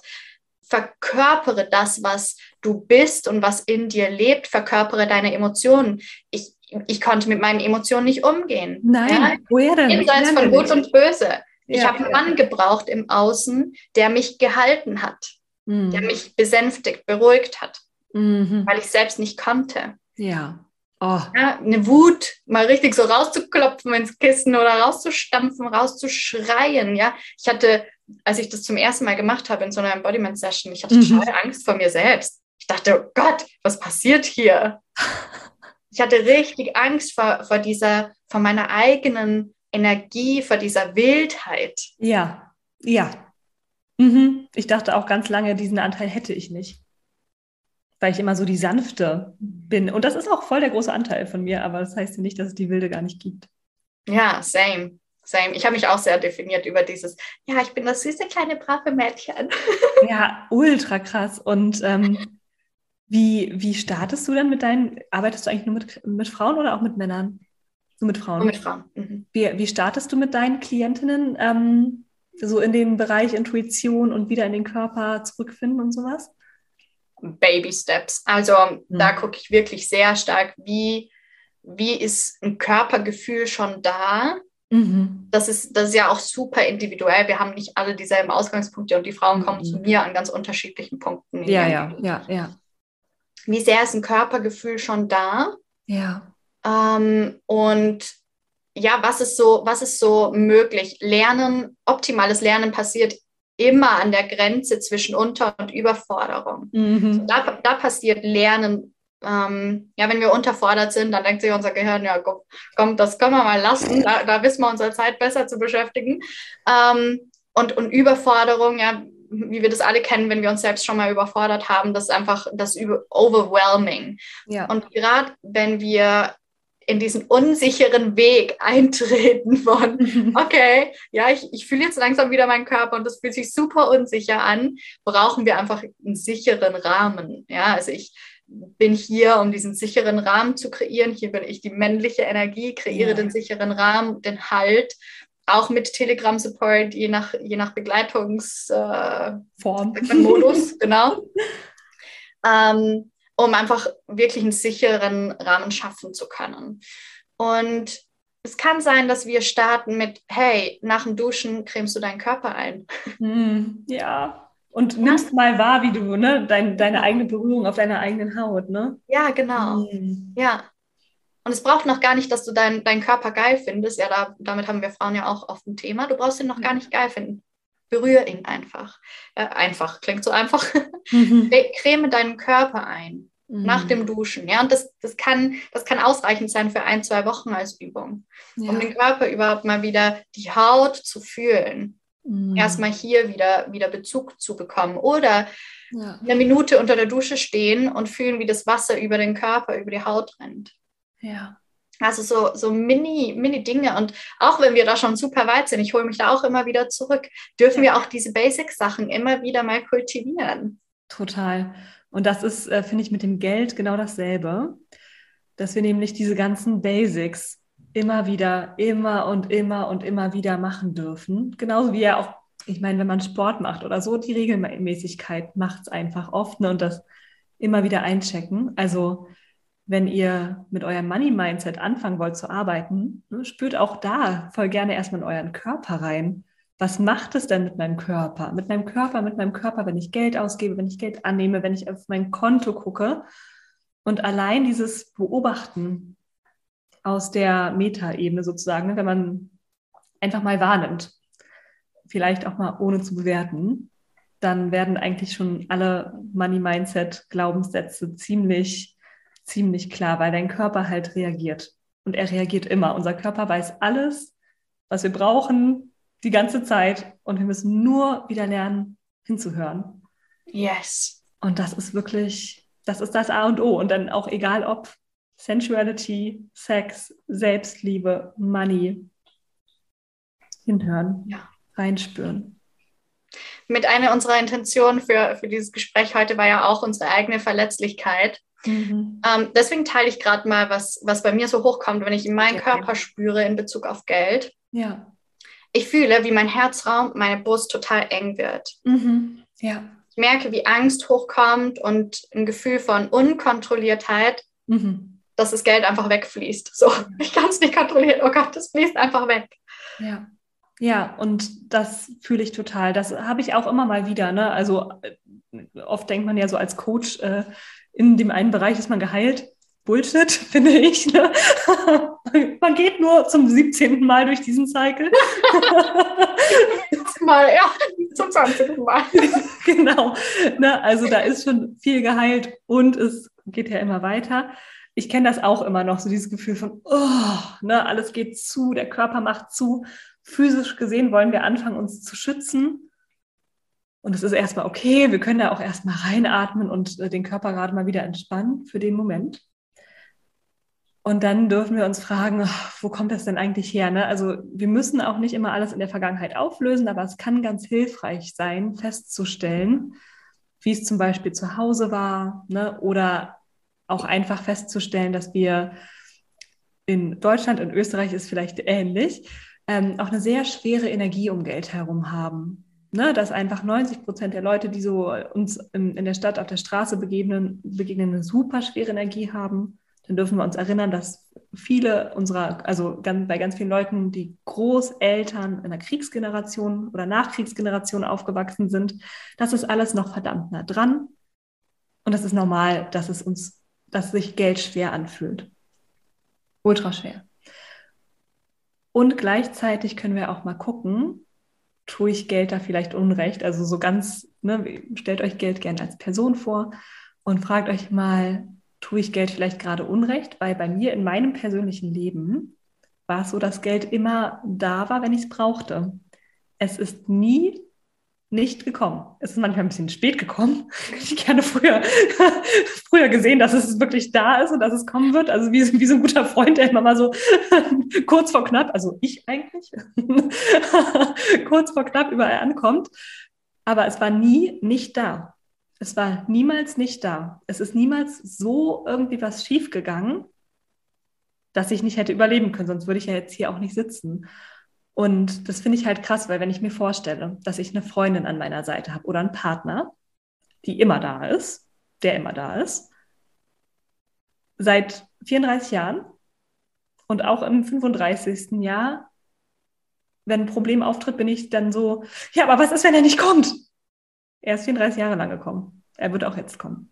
Verkörpere das, was du bist und was in dir lebt. Verkörpere deine Emotionen. Ich, ich konnte mit meinen Emotionen nicht umgehen. Nein, ja? woher denn? Jenseits von Gut und Böse. Ich ja, habe einen Mann gebraucht im Außen, der mich gehalten hat, mhm. der mich besänftigt, beruhigt hat mhm. weil ich selbst nicht konnte. Ja. Oh. ja. Eine Wut mal richtig so rauszuklopfen ins Kissen oder rauszustampfen, rauszuschreien. Ja, ich hatte, als ich das zum ersten Mal gemacht habe in so einer Embodiment-Session, ich hatte mhm. total Angst vor mir selbst. Ich dachte, oh Gott, was passiert hier? Ich hatte richtig Angst vor, vor dieser, vor meiner eigenen Energie, vor dieser Wildheit. Ja, ja. Mhm. Ich dachte auch ganz lange, diesen Anteil hätte ich nicht weil ich immer so die sanfte bin. Und das ist auch voll der große Anteil von mir, aber das heißt ja nicht, dass es die Wilde gar nicht gibt. Ja, same. Same. Ich habe mich auch sehr definiert über dieses, ja, ich bin das süße kleine brave Mädchen. Ja, ultra krass. Und ähm, wie, wie startest du dann mit deinen, arbeitest du eigentlich nur mit, mit Frauen oder auch mit Männern? Nur mit Frauen. Nur mit Frauen. Mhm. Wie, wie startest du mit deinen Klientinnen ähm, so in den Bereich Intuition und wieder in den Körper zurückfinden und sowas? Baby Steps. Also mhm. da gucke ich wirklich sehr stark, wie, wie ist ein Körpergefühl schon da. Mhm. Das, ist, das ist ja auch super individuell. Wir haben nicht alle dieselben Ausgangspunkte und die Frauen mhm. kommen zu mir an ganz unterschiedlichen Punkten. Ja, ja, ja, ja. Wie sehr ist ein Körpergefühl schon da? Ja. Ähm, und ja, was ist so, was ist so möglich? Lernen, optimales Lernen passiert immer an der Grenze zwischen Unter- und Überforderung. Mhm. Da, da passiert Lernen ähm, ja, wenn wir unterfordert sind, dann denkt sich unser Gehirn, ja, komm, das können wir mal lassen, da, da wissen wir unsere Zeit besser zu beschäftigen. Ähm, und, und Überforderung, ja, wie wir das alle kennen, wenn wir uns selbst schon mal überfordert haben, das ist einfach das Overwhelming. Ja. Und gerade wenn wir in diesen unsicheren Weg eintreten von, okay, ja, ich, ich fühle jetzt langsam wieder meinen Körper und das fühlt sich super unsicher an, brauchen wir einfach einen sicheren Rahmen. Ja, also ich bin hier, um diesen sicheren Rahmen zu kreieren. Hier bin ich die männliche Energie, kreiere ja. den sicheren Rahmen, den Halt auch mit Telegram-Support, je nach, je nach Begleitungsform. Äh, Modus, genau. ähm, um einfach wirklich einen sicheren Rahmen schaffen zu können. Und es kann sein, dass wir starten mit, hey, nach dem Duschen cremst du deinen Körper ein. Mm, ja. Und nimmst mal wahr, wie du, ne, dein, deine eigene Berührung auf deiner eigenen Haut, ne? Ja, genau. Mm. Ja. Und es braucht noch gar nicht, dass du deinen dein Körper geil findest. Ja, da, damit haben wir Frauen ja auch oft ein Thema. Du brauchst ihn noch gar nicht geil finden. Berühre ihn einfach. Ja, einfach, klingt so einfach. Mhm. Creme deinen Körper ein mhm. nach dem Duschen. Ja, und das, das, kann, das kann ausreichend sein für ein, zwei Wochen als Übung, ja. um den Körper überhaupt mal wieder die Haut zu fühlen. Mhm. Erstmal hier wieder, wieder Bezug zu bekommen. Oder ja. eine Minute unter der Dusche stehen und fühlen, wie das Wasser über den Körper, über die Haut rennt. Ja. Also so, so mini, mini Dinge. Und auch wenn wir da schon super weit sind, ich hole mich da auch immer wieder zurück, dürfen ja. wir auch diese Basic-Sachen immer wieder mal kultivieren. Total. Und das ist, äh, finde ich, mit dem Geld genau dasselbe, dass wir nämlich diese ganzen Basics immer wieder, immer und immer und immer wieder machen dürfen. Genauso wie ja auch, ich meine, wenn man Sport macht oder so, die Regelmäßigkeit macht es einfach oft ne, und das immer wieder einchecken. Also wenn ihr mit eurem Money-Mindset anfangen wollt zu arbeiten, ne, spürt auch da voll gerne erstmal in euren Körper rein. Was macht es denn mit meinem Körper? Mit meinem Körper, mit meinem Körper, wenn ich Geld ausgebe, wenn ich Geld annehme, wenn ich auf mein Konto gucke. Und allein dieses Beobachten aus der Meta-Ebene sozusagen, ne, wenn man einfach mal wahrnimmt, vielleicht auch mal ohne zu bewerten, dann werden eigentlich schon alle Money-Mindset-Glaubenssätze ziemlich ziemlich klar, weil dein Körper halt reagiert. Und er reagiert immer. Unser Körper weiß alles, was wir brauchen, die ganze Zeit. Und wir müssen nur wieder lernen, hinzuhören. Yes. Und das ist wirklich, das ist das A und O. Und dann auch egal ob Sensuality, Sex, Selbstliebe, Money. Hinhören, ja. reinspüren. Mit einer unserer Intentionen für, für dieses Gespräch heute war ja auch unsere eigene Verletzlichkeit. Mhm. Ähm, deswegen teile ich gerade mal, was, was bei mir so hochkommt, wenn ich in meinen okay. Körper spüre in Bezug auf Geld. Ja. Ich fühle, wie mein Herzraum, meine Brust total eng wird. Mhm. Ja. Ich merke, wie Angst hochkommt und ein Gefühl von Unkontrolliertheit, mhm. Dass das Geld einfach wegfließt. So, ich kann es nicht kontrollieren. Oh Gott, das fließt einfach weg. Ja. Ja, und das fühle ich total. Das habe ich auch immer mal wieder. Ne? Also äh, oft denkt man ja so als Coach, äh, in dem einen Bereich ist man geheilt. Bullshit, finde ich. Ne? man geht nur zum 17. Mal durch diesen Cycle. Mal, ja, zum 20. Mal. genau. Ne? Also da ist schon viel geheilt und es geht ja immer weiter. Ich kenne das auch immer noch, so dieses Gefühl von, oh, ne, alles geht zu, der Körper macht zu. Physisch gesehen wollen wir anfangen, uns zu schützen. Und es ist erstmal okay, wir können da auch erstmal reinatmen und äh, den Körper gerade mal wieder entspannen für den Moment. Und dann dürfen wir uns fragen, wo kommt das denn eigentlich her? Ne? Also wir müssen auch nicht immer alles in der Vergangenheit auflösen, aber es kann ganz hilfreich sein, festzustellen, wie es zum Beispiel zu Hause war ne? oder auch einfach festzustellen, dass wir in Deutschland und Österreich ist vielleicht ähnlich, ähm, auch eine sehr schwere Energie um Geld herum haben ne, dass einfach 90 Prozent der Leute, die so uns in, in der Stadt auf der Straße begegnen, begegnen, eine super schwere Energie haben. Dann dürfen wir uns erinnern, dass viele unserer, also ganz, bei ganz vielen Leuten, die Großeltern in der Kriegsgeneration oder Nachkriegsgeneration aufgewachsen sind, das ist alles noch verdammt nah dran. Und das ist normal, dass es uns, dass sich Geld schwer anfühlt. Ultra schwer. Und gleichzeitig können wir auch mal gucken, tue ich Geld da vielleicht Unrecht? Also so ganz, ne, stellt euch Geld gerne als Person vor und fragt euch mal, tue ich Geld vielleicht gerade Unrecht, weil bei mir in meinem persönlichen Leben war es so, dass Geld immer da war, wenn ich es brauchte. Es ist nie nicht gekommen. Es ist manchmal ein bisschen spät gekommen. Ich gerne früher, früher gesehen, dass es wirklich da ist und dass es kommen wird. Also wie, wie so ein guter Freund, der immer mal so kurz vor knapp, also ich eigentlich, kurz vor knapp überall ankommt. Aber es war nie nicht da. Es war niemals nicht da. Es ist niemals so irgendwie was schiefgegangen, dass ich nicht hätte überleben können. Sonst würde ich ja jetzt hier auch nicht sitzen. Und das finde ich halt krass, weil wenn ich mir vorstelle, dass ich eine Freundin an meiner Seite habe oder einen Partner, die immer da ist, der immer da ist, seit 34 Jahren und auch im 35. Jahr, wenn ein Problem auftritt, bin ich dann so, ja, aber was ist, wenn er nicht kommt? Er ist 34 Jahre lang gekommen. Er wird auch jetzt kommen.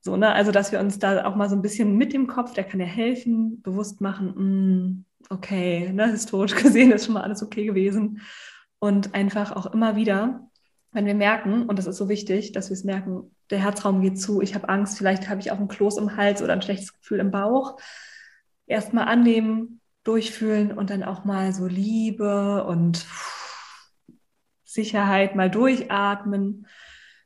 So, ne? Also, dass wir uns da auch mal so ein bisschen mit dem Kopf, der kann ja helfen, bewusst machen, mh, mm, okay, ne, historisch gesehen ist schon mal alles okay gewesen. Und einfach auch immer wieder, wenn wir merken, und das ist so wichtig, dass wir es merken, der Herzraum geht zu, ich habe Angst, vielleicht habe ich auch ein Kloß im Hals oder ein schlechtes Gefühl im Bauch, erstmal annehmen, durchfühlen und dann auch mal so Liebe und Sicherheit mal durchatmen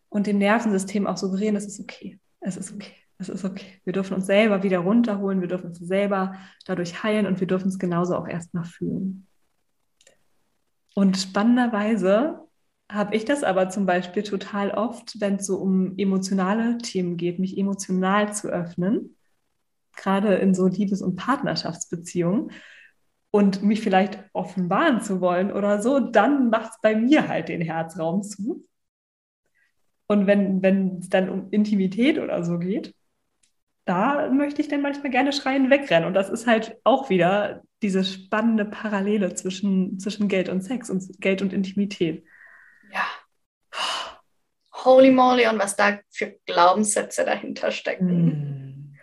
und dem Nervensystem auch suggerieren, das ist okay, es ist okay. Es ist okay. Wir dürfen uns selber wieder runterholen, wir dürfen uns selber dadurch heilen und wir dürfen es genauso auch erstmal fühlen. Und spannenderweise habe ich das aber zum Beispiel total oft, wenn es so um emotionale Themen geht, mich emotional zu öffnen, gerade in so Liebes- und Partnerschaftsbeziehungen und mich vielleicht offenbaren zu wollen oder so, dann macht es bei mir halt den Herzraum zu. Und wenn es dann um Intimität oder so geht, da möchte ich dann manchmal gerne schreien wegrennen. Und das ist halt auch wieder diese spannende Parallele zwischen, zwischen Geld und Sex und Geld und Intimität. Ja. Holy moly, und was da für Glaubenssätze dahinter stecken. Hm.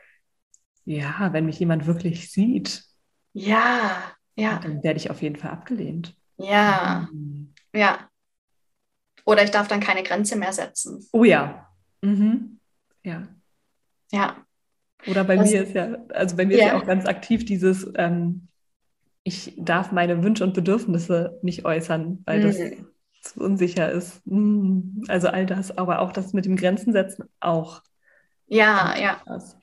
Ja, wenn mich jemand wirklich sieht. Ja, ja. Dann werde ich auf jeden Fall abgelehnt. Ja, mhm. ja. Oder ich darf dann keine Grenze mehr setzen. Oh ja. Mhm. Ja. Ja. Oder bei das, mir ist ja, also bei mir ja. ist ja auch ganz aktiv dieses, ähm, ich darf meine Wünsche und Bedürfnisse nicht äußern, weil mhm. das zu unsicher ist. Mhm. Also all das, aber auch das mit dem Grenzen setzen auch. Ja, ja. Das.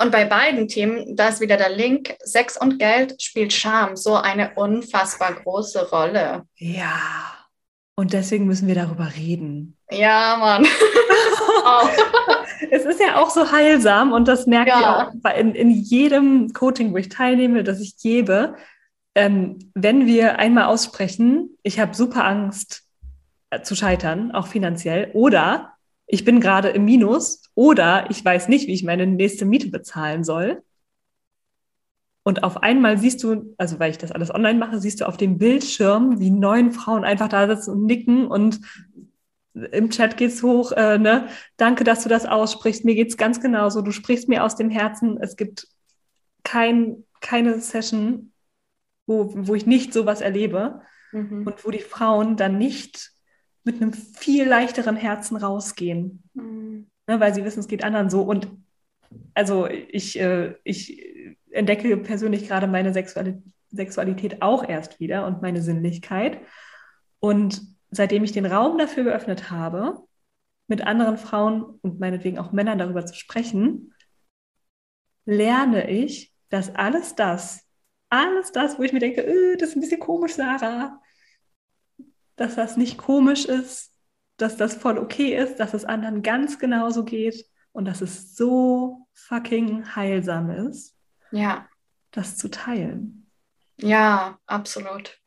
Und bei beiden Themen, da ist wieder der Link, Sex und Geld spielt Scham so eine unfassbar große Rolle. Ja. Und deswegen müssen wir darüber reden. Ja, Mann. es ist ja auch so heilsam und das merke ja. ich auch in, in jedem Coaching, wo ich teilnehme, dass ich gebe. Ähm, wenn wir einmal aussprechen, ich habe super Angst äh, zu scheitern, auch finanziell, oder ich bin gerade im Minus, oder ich weiß nicht, wie ich meine nächste Miete bezahlen soll. Und auf einmal siehst du, also weil ich das alles online mache, siehst du auf dem Bildschirm, wie neun Frauen einfach da sitzen und nicken und im Chat geht's hoch, äh, ne? Danke, dass du das aussprichst. Mir geht's ganz genauso. Du sprichst mir aus dem Herzen. Es gibt kein, keine Session, wo, wo ich nicht sowas erlebe mhm. und wo die Frauen dann nicht mit einem viel leichteren Herzen rausgehen, mhm. ne? weil sie wissen, es geht anderen so. Und also ich, äh, ich entdecke persönlich gerade meine Sexualität auch erst wieder und meine Sinnlichkeit. Und seitdem ich den Raum dafür geöffnet habe, mit anderen Frauen und meinetwegen auch Männern darüber zu sprechen, lerne ich, dass alles das, alles das, wo ich mir denke, öh, das ist ein bisschen komisch, Sarah, dass das nicht komisch ist, dass das voll okay ist, dass es anderen ganz genauso geht und dass es so fucking heilsam ist, ja. das zu teilen. Ja, absolut.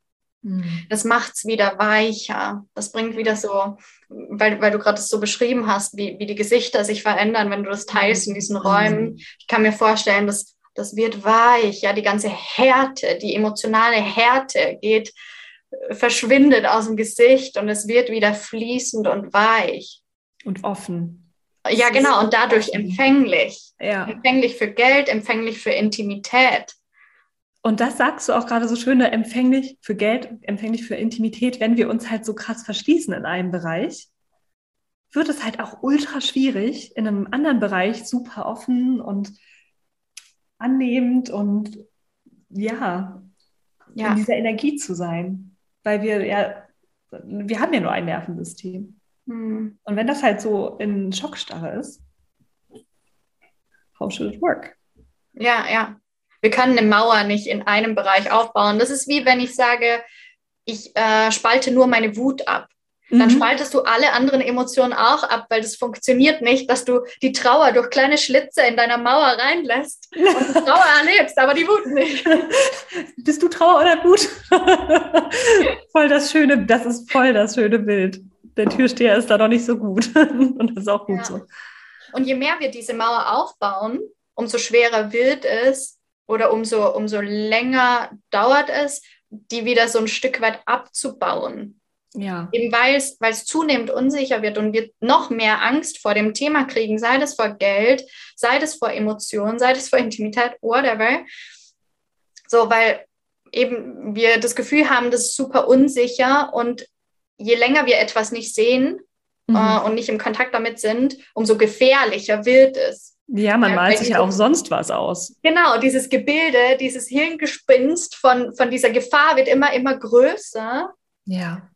Mhm. Das macht es wieder weicher. Das bringt wieder so, weil, weil du gerade das so beschrieben hast, wie, wie die Gesichter sich verändern, wenn du das teilst in diesen Räumen. Ich kann mir vorstellen, dass das wird weich, ja, die ganze Härte, die emotionale Härte geht, verschwindet aus dem Gesicht und es wird wieder fließend und weich. Und offen. Ja, genau, und dadurch empfänglich. Ja. Empfänglich für Geld, empfänglich für Intimität. Und das sagst du auch gerade so schön, ne, empfänglich für Geld, empfänglich für Intimität, wenn wir uns halt so krass verschließen in einem Bereich, wird es halt auch ultra schwierig, in einem anderen Bereich super offen und annehmend und ja, ja. in dieser Energie zu sein. Weil wir ja, wir haben ja nur ein Nervensystem. Hm. Und wenn das halt so in Schockstarre ist, how should it work? Ja, ja. Wir können eine Mauer nicht in einem Bereich aufbauen. Das ist wie wenn ich sage, ich äh, spalte nur meine Wut ab dann mhm. spaltest du alle anderen Emotionen auch ab, weil das funktioniert nicht, dass du die Trauer durch kleine Schlitze in deiner Mauer reinlässt und die Trauer erlebst, aber die Wut nicht. Bist du Trauer oder Wut? voll das schöne, das ist voll das schöne Bild. Der Türsteher ist da noch nicht so gut und das ist auch gut ja. so. Und je mehr wir diese Mauer aufbauen, umso schwerer wird es oder umso, umso länger dauert es, die wieder so ein Stück weit abzubauen. Ja. Eben weil es zunehmend unsicher wird und wir noch mehr Angst vor dem Thema kriegen, sei das vor Geld, sei das vor Emotionen, sei das vor Intimität, whatever. So, weil eben wir das Gefühl haben, das ist super unsicher und je länger wir etwas nicht sehen mhm. äh, und nicht im Kontakt damit sind, umso gefährlicher wird es. Ja, man malt sich ja auch sonst was aus. Genau, dieses Gebilde, dieses Hirngespinst von, von dieser Gefahr wird immer, immer größer. Ja.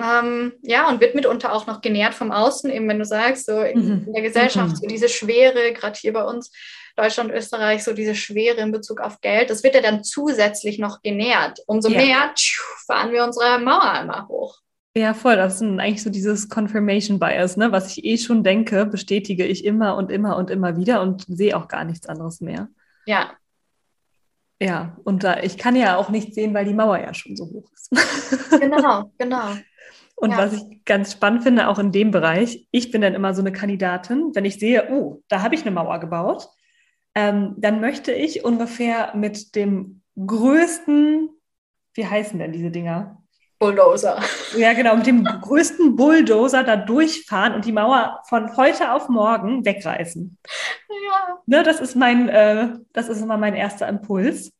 Ähm, ja, und wird mitunter auch noch genährt vom Außen, eben wenn du sagst, so in, mhm. der Gesellschaft, mhm. so diese Schwere, gerade hier bei uns, Deutschland, Österreich, so diese Schwere in Bezug auf Geld, das wird ja dann zusätzlich noch genährt. Umso ja. mehr tschuh, fahren wir unsere Mauer immer hoch. Ja, voll. Das ist eigentlich so dieses Confirmation Bias, ne? Was ich eh schon denke, bestätige ich immer und immer und immer wieder und sehe auch gar nichts anderes mehr. Ja. Ja, und da, ich kann ja auch nichts sehen, weil die Mauer ja schon so hoch ist. genau, genau. Und ja. was ich ganz spannend finde, auch in dem Bereich, ich bin dann immer so eine Kandidatin, wenn ich sehe, oh, da habe ich eine Mauer gebaut, ähm, dann möchte ich ungefähr mit dem größten, wie heißen denn diese Dinger? Bulldozer. Ja, genau, mit dem größten Bulldozer da durchfahren und die Mauer von heute auf morgen wegreißen. Ja. Ne, das ist mein, äh, das ist immer mein erster Impuls.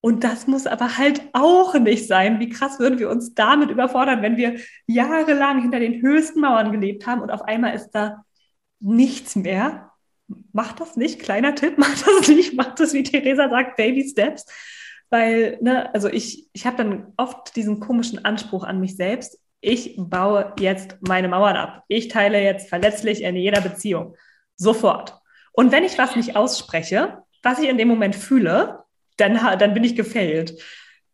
Und das muss aber halt auch nicht sein. Wie krass würden wir uns damit überfordern, wenn wir jahrelang hinter den höchsten Mauern gelebt haben und auf einmal ist da nichts mehr. Macht das nicht, kleiner Tipp, macht das nicht, macht das, wie Theresa sagt, Baby Steps. Weil, ne, also ich, ich habe dann oft diesen komischen Anspruch an mich selbst. Ich baue jetzt meine Mauern ab. Ich teile jetzt verletzlich in jeder Beziehung. Sofort. Und wenn ich was nicht ausspreche, was ich in dem Moment fühle, dann, dann bin ich gefailt.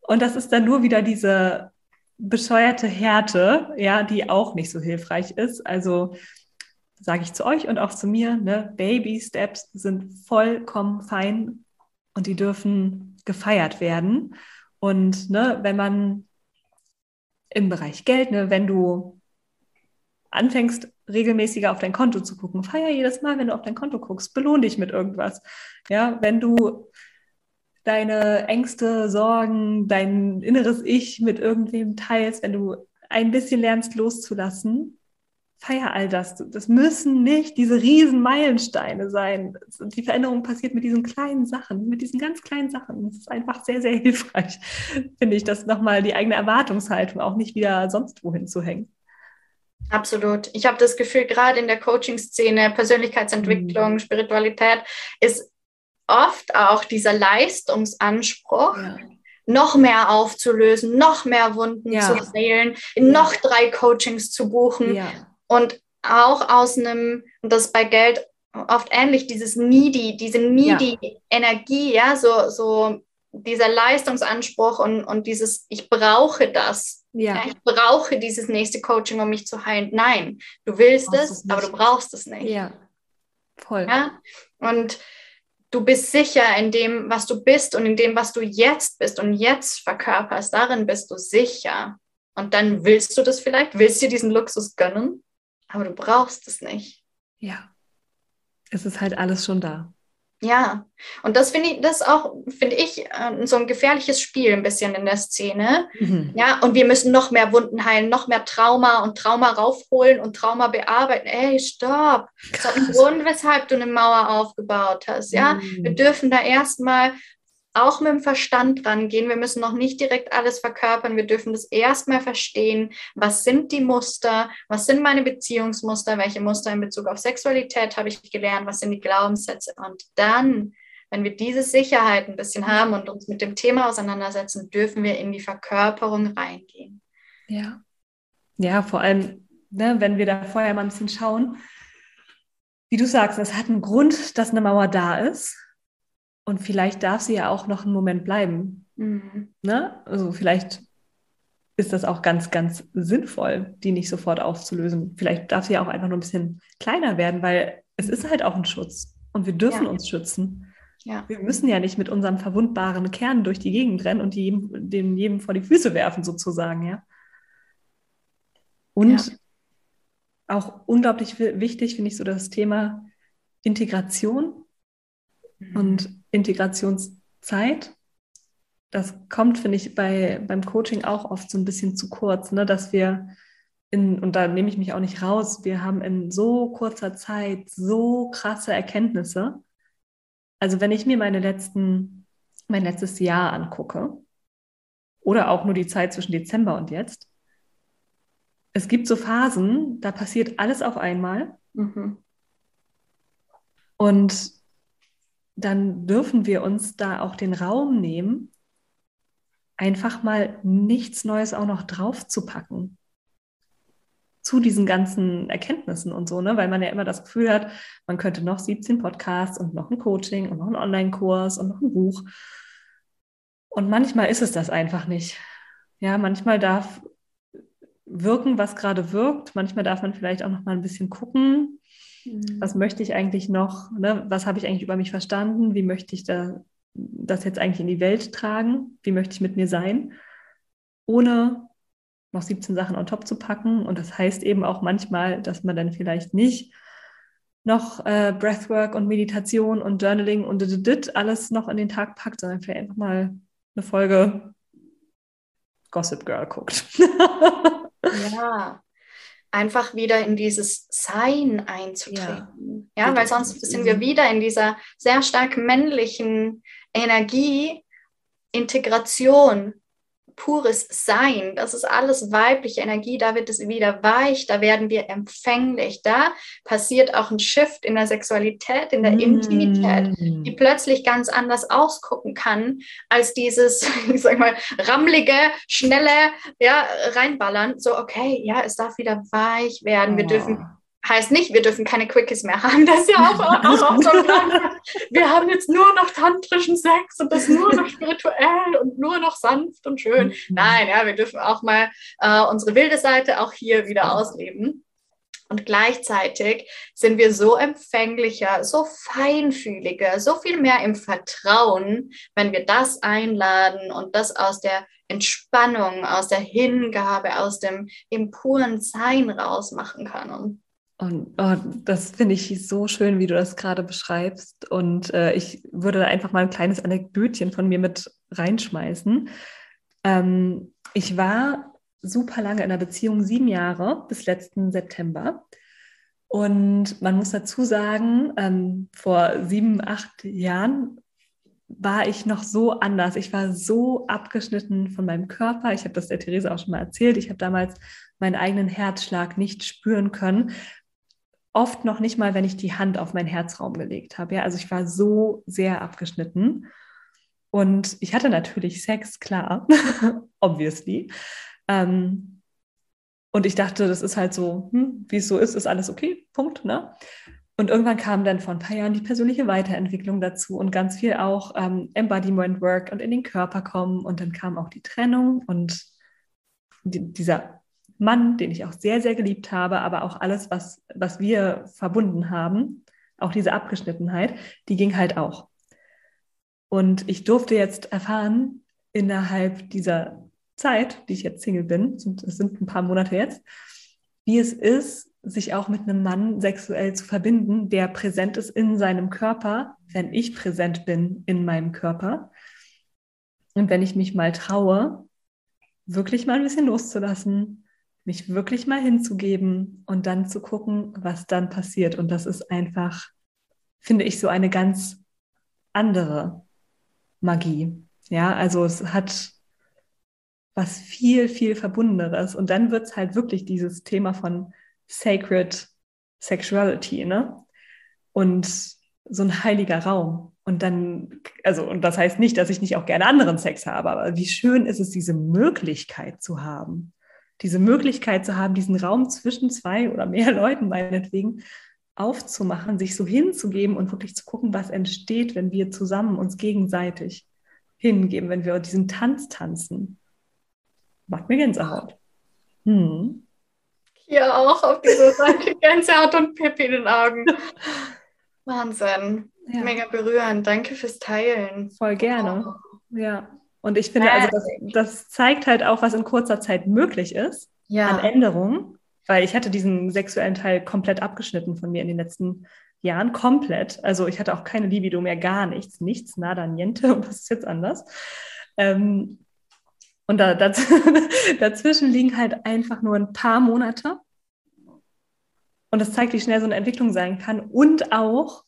Und das ist dann nur wieder diese bescheuerte Härte, ja, die auch nicht so hilfreich ist. Also sage ich zu euch und auch zu mir, ne, Baby Steps sind vollkommen fein und die dürfen gefeiert werden. Und ne, wenn man im Bereich Geld, ne, wenn du anfängst, regelmäßiger auf dein Konto zu gucken, feier jedes Mal, wenn du auf dein Konto guckst, belohn dich mit irgendwas. Ja, wenn du deine Ängste, Sorgen, dein inneres Ich mit irgendwem teilst, wenn du ein bisschen lernst loszulassen, feier all das. Das müssen nicht diese riesen Meilensteine sein. Die Veränderung passiert mit diesen kleinen Sachen, mit diesen ganz kleinen Sachen. Das ist einfach sehr, sehr hilfreich, finde ich, das nochmal die eigene Erwartungshaltung auch nicht wieder sonst wohin zu hängen. Absolut. Ich habe das Gefühl, gerade in der Coaching-Szene, Persönlichkeitsentwicklung, mhm. Spiritualität ist oft auch dieser Leistungsanspruch, ja. noch mehr aufzulösen, noch mehr Wunden ja. zu heilen, noch drei Coachings zu buchen ja. Und auch aus einem, und das bei Geld oft ähnlich, dieses needy, diese needy Energie, ja, so, so dieser Leistungsanspruch und, und dieses, ich brauche das. Ja. ich brauche dieses nächste Coaching, um mich zu heilen. Nein, du willst es, aber du brauchst es nicht. Ja, voll. Ja? Und du bist sicher in dem, was du bist und in dem, was du jetzt bist und jetzt verkörperst. Darin bist du sicher. Und dann willst du das vielleicht, willst dir diesen Luxus gönnen, aber du brauchst es nicht. Ja. Es ist halt alles schon da. Ja, und das finde ich, das auch, finde ich, äh, so ein gefährliches Spiel ein bisschen in der Szene. Mhm. Ja, und wir müssen noch mehr Wunden heilen, noch mehr Trauma und Trauma raufholen und Trauma bearbeiten. Ey, stopp! Das ist ein Grund, weshalb du eine Mauer aufgebaut hast. Ja, mhm. wir dürfen da erstmal auch mit dem Verstand rangehen. Wir müssen noch nicht direkt alles verkörpern. Wir dürfen das erstmal verstehen. Was sind die Muster? Was sind meine Beziehungsmuster? Welche Muster in Bezug auf Sexualität habe ich gelernt? Was sind die Glaubenssätze? Und dann, wenn wir diese Sicherheit ein bisschen haben und uns mit dem Thema auseinandersetzen, dürfen wir in die Verkörperung reingehen. Ja. Ja, vor allem, ne, wenn wir da vorher mal ein bisschen schauen, wie du sagst, es hat einen Grund, dass eine Mauer da ist. Und vielleicht darf sie ja auch noch einen Moment bleiben. Mhm. Ne? Also vielleicht ist das auch ganz, ganz sinnvoll, die nicht sofort aufzulösen. Vielleicht darf sie ja auch einfach nur ein bisschen kleiner werden, weil es ist halt auch ein Schutz und wir dürfen ja. uns schützen. Ja. Wir müssen ja nicht mit unserem verwundbaren Kern durch die Gegend rennen und die, dem jedem vor die Füße werfen, sozusagen, ja. Und ja. auch unglaublich wichtig finde ich so das Thema Integration mhm. und Integrationszeit. Das kommt, finde ich, bei, beim Coaching auch oft so ein bisschen zu kurz, ne? dass wir in, und da nehme ich mich auch nicht raus, wir haben in so kurzer Zeit so krasse Erkenntnisse. Also wenn ich mir meine letzten, mein letztes Jahr angucke, oder auch nur die Zeit zwischen Dezember und jetzt, es gibt so Phasen, da passiert alles auf einmal. Mhm. Und dann dürfen wir uns da auch den Raum nehmen, einfach mal nichts Neues auch noch drauf zu packen zu diesen ganzen Erkenntnissen und so, ne? weil man ja immer das Gefühl hat, man könnte noch 17 Podcasts und noch ein Coaching und noch einen Online-Kurs und noch ein Buch. Und manchmal ist es das einfach nicht. Ja, manchmal darf wirken, was gerade wirkt. Manchmal darf man vielleicht auch noch mal ein bisschen gucken, Mhm. Was möchte ich eigentlich noch? Ne? Was habe ich eigentlich über mich verstanden? Wie möchte ich da, das jetzt eigentlich in die Welt tragen? Wie möchte ich mit mir sein? Ohne noch 17 Sachen on top zu packen. Und das heißt eben auch manchmal, dass man dann vielleicht nicht noch äh, Breathwork und Meditation und Journaling und dit, alles noch in den Tag packt, sondern vielleicht einfach mal eine Folge Gossip Girl guckt. ja, einfach wieder in dieses Sein einzutreten. Ja, ja weil sonst sind wir wieder in dieser sehr stark männlichen Energie, Integration, pures Sein. Das ist alles weibliche Energie. Da wird es wieder weich, da werden wir empfänglich. Da passiert auch ein Shift in der Sexualität, in der mm. Intimität, die plötzlich ganz anders ausgucken kann als dieses, ich sag mal, rammlige, schnelle, ja, reinballern. So, okay, ja, es darf wieder weich werden. Wir dürfen oh heißt nicht, wir dürfen keine Quickies mehr haben. Das ist ja auch, auch, auch so ein Wir haben jetzt nur noch tantrischen Sex und das nur noch spirituell und nur noch sanft und schön. Mhm. Nein, ja, wir dürfen auch mal äh, unsere wilde Seite auch hier wieder ausleben. Und gleichzeitig sind wir so empfänglicher, so feinfühliger, so viel mehr im Vertrauen, wenn wir das einladen und das aus der Entspannung, aus der Hingabe, aus dem im puren Sein rausmachen können. Und oh, das finde ich so schön, wie du das gerade beschreibst. Und äh, ich würde da einfach mal ein kleines Anekdötchen von mir mit reinschmeißen. Ähm, ich war super lange in einer Beziehung, sieben Jahre bis letzten September. Und man muss dazu sagen, ähm, vor sieben, acht Jahren war ich noch so anders. Ich war so abgeschnitten von meinem Körper. Ich habe das der Therese auch schon mal erzählt. Ich habe damals meinen eigenen Herzschlag nicht spüren können, oft noch nicht mal, wenn ich die Hand auf meinen Herzraum gelegt habe. Ja, also ich war so sehr abgeschnitten. Und ich hatte natürlich Sex, klar, obviously. Ähm, und ich dachte, das ist halt so, hm, wie es so ist, ist alles okay, Punkt. Ne? Und irgendwann kam dann vor ein paar Jahren die persönliche Weiterentwicklung dazu und ganz viel auch ähm, Embodiment Work und in den Körper kommen. Und dann kam auch die Trennung und die, dieser Mann, den ich auch sehr, sehr geliebt habe, aber auch alles, was, was wir verbunden haben, auch diese Abgeschnittenheit, die ging halt auch. Und ich durfte jetzt erfahren, innerhalb dieser Zeit, die ich jetzt Single bin, es sind ein paar Monate jetzt, wie es ist, sich auch mit einem Mann sexuell zu verbinden, der präsent ist in seinem Körper, wenn ich präsent bin in meinem Körper. Und wenn ich mich mal traue, wirklich mal ein bisschen loszulassen, mich wirklich mal hinzugeben und dann zu gucken, was dann passiert. Und das ist einfach, finde ich, so eine ganz andere Magie. Ja, also es hat was viel, viel Verbundeneres. Und dann wird es halt wirklich dieses Thema von Sacred Sexuality, ne? Und so ein heiliger Raum. Und dann, also, und das heißt nicht, dass ich nicht auch gerne anderen Sex habe, aber wie schön ist es, diese Möglichkeit zu haben. Diese Möglichkeit zu haben, diesen Raum zwischen zwei oder mehr Leuten meinetwegen aufzumachen, sich so hinzugeben und wirklich zu gucken, was entsteht, wenn wir zusammen uns gegenseitig hingeben, wenn wir diesen Tanz tanzen. Macht mir Gänsehaut. Hm. Hier auch auf dieser Seite Gänsehaut und Pippi in den Augen. Wahnsinn. Ja. Mega berührend. Danke fürs Teilen. Voll gerne. Oh. Ja. Und ich finde, also das, das, zeigt halt auch, was in kurzer Zeit möglich ist ja. an Änderungen. Weil ich hatte diesen sexuellen Teil komplett abgeschnitten von mir in den letzten Jahren. Komplett. Also ich hatte auch keine Libido mehr, gar nichts. Nichts, nada, niente. Und was ist jetzt anders? Ähm, und da, das, dazwischen liegen halt einfach nur ein paar Monate. Und das zeigt, wie schnell so eine Entwicklung sein kann. Und auch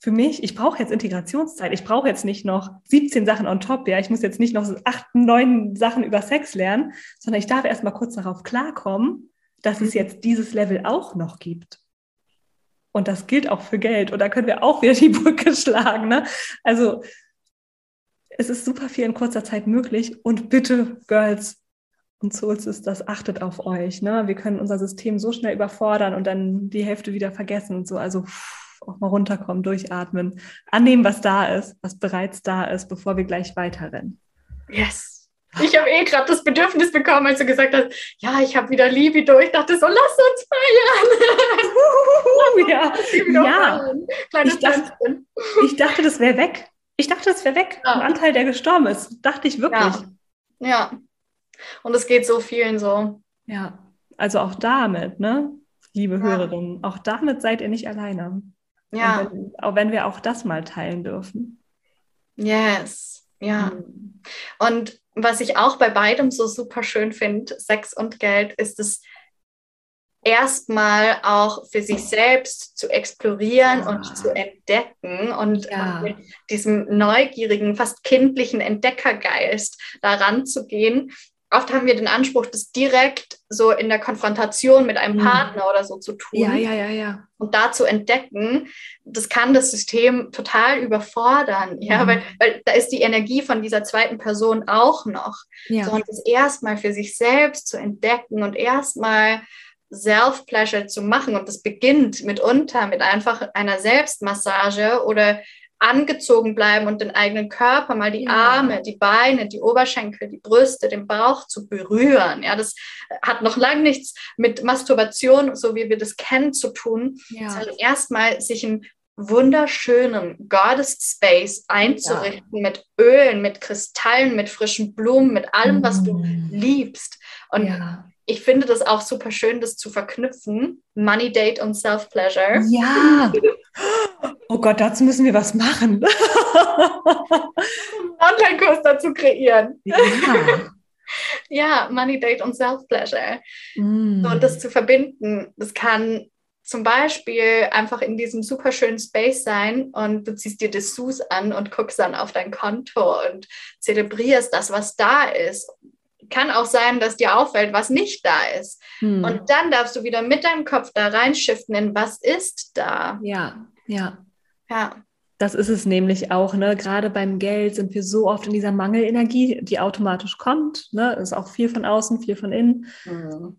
für mich, ich brauche jetzt Integrationszeit. Ich brauche jetzt nicht noch 17 Sachen on top. Ja, ich muss jetzt nicht noch acht, neun Sachen über Sex lernen, sondern ich darf erst mal kurz darauf klarkommen, dass es jetzt dieses Level auch noch gibt. Und das gilt auch für Geld. Und da können wir auch wieder die Brücke schlagen. Ne? Also es ist super viel in kurzer Zeit möglich. Und bitte, Girls und Souls, ist das, achtet auf euch. Ne? Wir können unser System so schnell überfordern und dann die Hälfte wieder vergessen und so. Also auch mal runterkommen, durchatmen, annehmen, was da ist, was bereits da ist, bevor wir gleich weiterrennen. Yes. Ich habe eh gerade das Bedürfnis bekommen, als du gesagt hast, ja, ich habe wieder Libido. Ich dachte so, lass uns feiern. ja, ja. Ich, dachte, ich dachte, das wäre weg. Ich dachte, es wäre weg. Ja. Ein Anteil, der gestorben ist. Dachte ich wirklich. Ja. ja. Und es geht so vielen so. Ja. Also auch damit, ne? Liebe ja. Hörerinnen, auch damit seid ihr nicht alleine. Ja. Wenn, auch wenn wir auch das mal teilen dürfen. Yes. Ja. Mhm. Und was ich auch bei beidem so super schön finde, Sex und Geld, ist es erstmal auch für sich selbst zu explorieren ja. und zu entdecken und, ja. mit diesem neugierigen, fast kindlichen Entdeckergeist daran zu gehen. Oft haben wir den Anspruch, das direkt so in der Konfrontation mit einem mhm. Partner oder so zu tun. Ja, ja, ja, ja. Und da zu entdecken, das kann das System total überfordern. Ja, mhm. weil, weil da ist die Energie von dieser zweiten Person auch noch. Ja. Sondern das erstmal für sich selbst zu entdecken und erstmal Self-Pleasure zu machen. Und das beginnt mitunter mit einfach einer Selbstmassage oder angezogen bleiben und den eigenen Körper, mal die. Arme, die Beine, die Oberschenkel, die Brüste, den Bauch zu berühren. Ja, das hat noch lange nichts mit Masturbation, so wie wir das kennen, zu tun, ja. sondern erstmal sich einen wunderschönen Goddess Space einzurichten ja. mit Ölen, mit Kristallen, mit frischen Blumen, mit allem, was du mm. liebst. Und ja ich finde das auch super schön, das zu verknüpfen. Money Date und Self-Pleasure. Ja. Oh Gott, dazu müssen wir was machen. Online-Kurs dazu kreieren. Ja. ja, Money Date und Self-Pleasure. Mm. So, und das zu verbinden, das kann zum Beispiel einfach in diesem super schönen Space sein und du ziehst dir Dessous an und guckst dann auf dein Konto und zelebrierst das, was da ist kann auch sein, dass dir auffällt, was nicht da ist. Hm. Und dann darfst du wieder mit deinem Kopf da reinschiften in, was ist da. Ja, ja. Ja. Das ist es nämlich auch, ne? Gerade beim Geld sind wir so oft in dieser Mangelenergie, die automatisch kommt. Ne? Ist auch viel von außen, viel von innen. Mhm.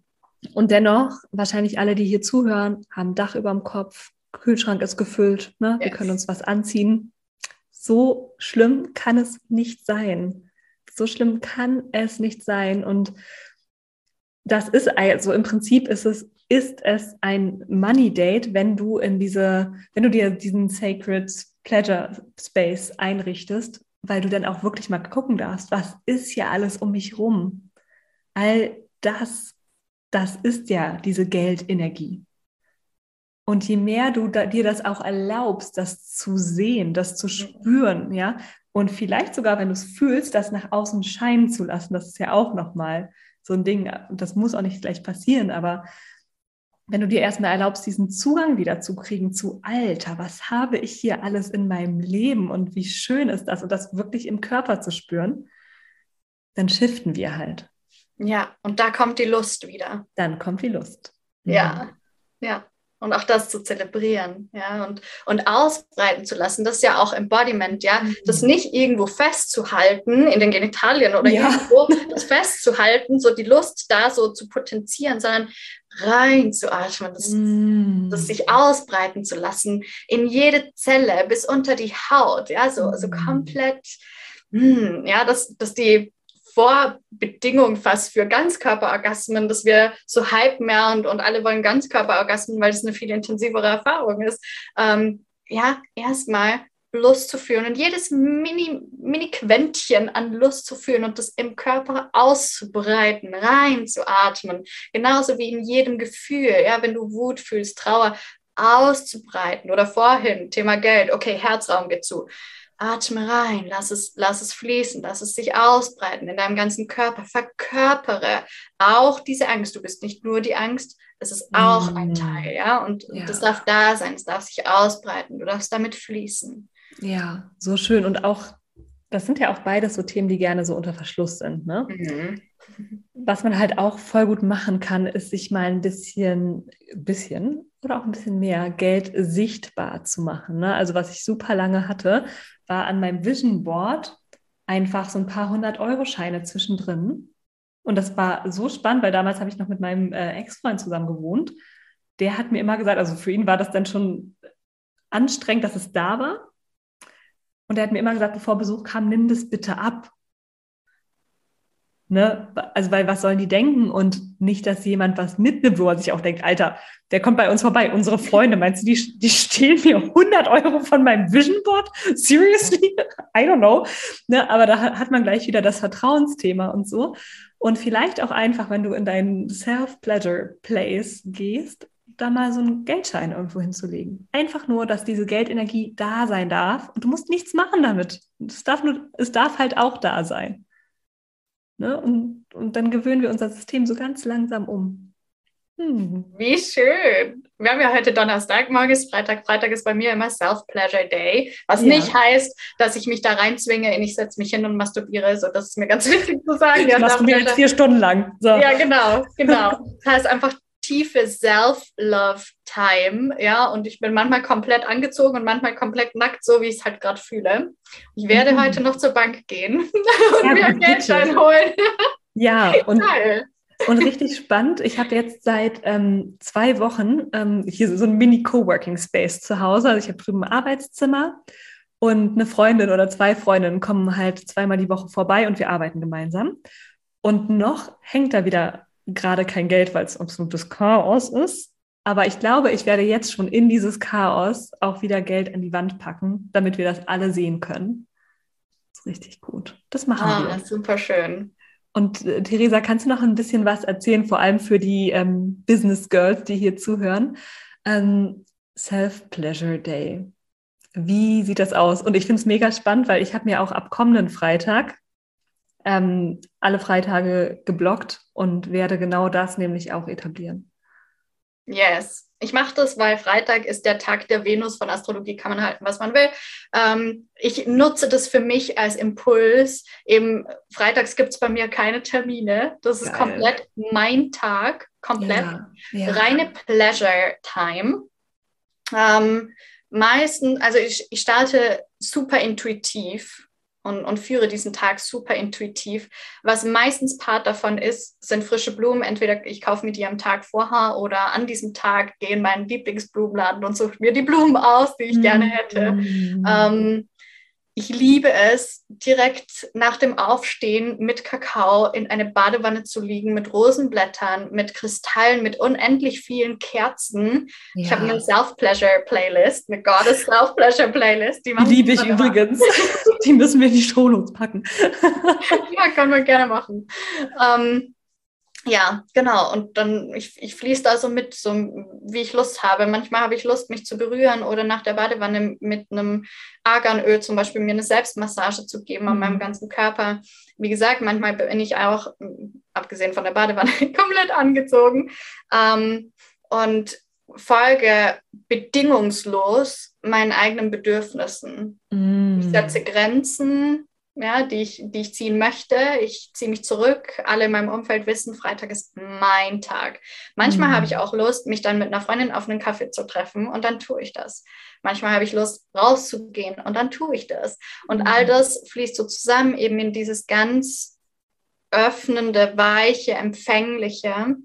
Und dennoch, wahrscheinlich alle, die hier zuhören, haben Dach über dem Kopf, Kühlschrank ist gefüllt, ne? Yes. wir können uns was anziehen. So schlimm kann es nicht sein so schlimm kann es nicht sein. Und das ist also im Prinzip ist es, ist es ein Money Date, wenn du in diese, wenn du dir diesen Sacred Pleasure Space einrichtest, weil du dann auch wirklich mal gucken darfst, was ist hier alles um mich rum. All das, das ist ja diese Geldenergie. Und je mehr du da, dir das auch erlaubst, das zu sehen, das zu spüren, ja, und vielleicht sogar, wenn du es fühlst, das nach außen scheinen zu lassen, das ist ja auch nochmal so ein Ding. Das muss auch nicht gleich passieren, aber wenn du dir erstmal erlaubst, diesen Zugang wieder zu kriegen zu Alter, was habe ich hier alles in meinem Leben und wie schön ist das und das wirklich im Körper zu spüren, dann shiften wir halt. Ja, und da kommt die Lust wieder. Dann kommt die Lust. Ja, mhm. ja und auch das zu zelebrieren, ja, und, und ausbreiten zu lassen, das ist ja auch Embodiment, ja, mhm. das nicht irgendwo festzuhalten in den Genitalien oder ja. irgendwo das festzuhalten, so die Lust da so zu potenzieren, sondern reinzuatmen, das, mm. das sich ausbreiten zu lassen in jede Zelle bis unter die Haut, ja, so, so mhm. komplett, mm, ja, dass, dass die Vorbedingung fast für Ganzkörperorgasmen, dass wir so hypen mehr und, und alle wollen Ganzkörperorgasmen, weil es eine viel intensivere Erfahrung ist. Ähm, ja, erstmal Lust zu fühlen und jedes Mini, Mini Quäntchen an Lust zu fühlen und das im Körper auszubreiten, reinzuatmen. Genauso wie in jedem Gefühl, ja, wenn du Wut fühlst, Trauer, auszubreiten oder vorhin, Thema Geld, okay, Herzraum geht zu Atme rein, lass es, lass es fließen, lass es sich ausbreiten in deinem ganzen Körper. Verkörpere auch diese Angst. Du bist nicht nur die Angst, es ist auch mm. ein Teil, ja. Und ja. das darf da sein, es darf sich ausbreiten, du darfst damit fließen. Ja, so schön. Und auch, das sind ja auch beides so Themen, die gerne so unter Verschluss sind, ne? Mhm. Was man halt auch voll gut machen kann, ist sich mal ein bisschen, bisschen oder auch ein bisschen mehr Geld sichtbar zu machen. Ne? Also was ich super lange hatte, war an meinem Vision Board einfach so ein paar hundert Euro Scheine zwischendrin. Und das war so spannend, weil damals habe ich noch mit meinem äh, Ex-Freund zusammen gewohnt. Der hat mir immer gesagt, also für ihn war das dann schon anstrengend, dass es da war. Und er hat mir immer gesagt, bevor Besuch kam, nimm das bitte ab. Ne? Also, weil was sollen die denken? Und nicht, dass jemand was mitnimmt, wo er sich auch denkt, Alter, der kommt bei uns vorbei. Unsere Freunde, meinst du, die, die stehlen mir 100 Euro von meinem Vision Board? Seriously? I don't know. Ne? Aber da hat man gleich wieder das Vertrauensthema und so. Und vielleicht auch einfach, wenn du in deinen Self-Pleasure-Place gehst, da mal so einen Geldschein irgendwo hinzulegen. Einfach nur, dass diese Geldenergie da sein darf. Und du musst nichts machen damit. Es darf, nur, es darf halt auch da sein. Ne? Und, und dann gewöhnen wir unser System so ganz langsam um. Hm. Wie schön. Wir haben ja heute Donnerstag, morgen ist Freitag. Freitag ist bei mir immer Self-Pleasure Day, was ja. nicht heißt, dass ich mich da reinzwinge und ich setze mich hin und masturbiere. So, das ist mir ganz wichtig zu sagen. Ich masturbiere jetzt vier Stunden lang. So. Ja, genau, genau. Das heißt einfach tiefe Self-Love-Time, ja, und ich bin manchmal komplett angezogen und manchmal komplett nackt, so wie ich es halt gerade fühle. Ich werde mhm. heute noch zur Bank gehen und ja, mir Geldschein holen. Ja, und, und richtig spannend. Ich habe jetzt seit ähm, zwei Wochen ähm, hier so ein Mini-Coworking-Space zu Hause. Also ich habe drüben ein Arbeitszimmer und eine Freundin oder zwei Freundinnen kommen halt zweimal die Woche vorbei und wir arbeiten gemeinsam. Und noch hängt da wieder gerade kein Geld, weil es absolutes Chaos ist. Aber ich glaube, ich werde jetzt schon in dieses Chaos auch wieder Geld an die Wand packen, damit wir das alle sehen können. Das ist richtig gut. Das machen ah, wir. Super schön. Und äh, Theresa, kannst du noch ein bisschen was erzählen, vor allem für die ähm, Business Girls, die hier zuhören? Ähm, Self-Pleasure Day. Wie sieht das aus? Und ich finde es mega spannend, weil ich habe mir auch ab kommenden Freitag ähm, alle Freitage geblockt und werde genau das nämlich auch etablieren. Yes. Ich mache das, weil Freitag ist der Tag der Venus. Von Astrologie kann man halten, was man will. Ähm, ich nutze das für mich als Impuls. Eben freitags gibt es bei mir keine Termine. Das ist Geil. komplett mein Tag. Komplett ja, ja. reine Pleasure Time. Ähm, meistens, also ich, ich starte super intuitiv und, und führe diesen Tag super intuitiv. Was meistens Part davon ist, sind frische Blumen. Entweder ich kaufe mir die am Tag vorher oder an diesem Tag gehe in meinen Lieblingsblumenladen und suche mir die Blumen aus, die ich mm. gerne hätte. Mm. Ähm, ich liebe es, direkt nach dem Aufstehen mit Kakao in eine Badewanne zu liegen, mit Rosenblättern, mit Kristallen, mit unendlich vielen Kerzen. Ja. Ich habe eine Self-Pleasure-Playlist, eine Goddess Self-Pleasure-Playlist. Die, liebe ich übrigens. die müssen wir in die Shownotes packen. ja, können wir gerne machen. Ähm, ja, genau. Und dann, ich, ich fließe da so mit, so wie ich Lust habe. Manchmal habe ich Lust, mich zu berühren oder nach der Badewanne mit einem Arganöl zum Beispiel mir eine Selbstmassage zu geben mhm. an meinem mhm. ganzen Körper. Wie gesagt, manchmal bin ich auch, abgesehen von der Badewanne, komplett angezogen. Ähm, und folge bedingungslos meinen eigenen Bedürfnissen. Mm. Ich setze Grenzen, ja, die, ich, die ich ziehen möchte. Ich ziehe mich zurück. Alle in meinem Umfeld wissen, Freitag ist mein Tag. Manchmal mm. habe ich auch Lust, mich dann mit einer Freundin auf einen Kaffee zu treffen und dann tue ich das. Manchmal habe ich Lust, rauszugehen und dann tue ich das. Und mm. all das fließt so zusammen eben in dieses ganz öffnende, weiche, empfängliche.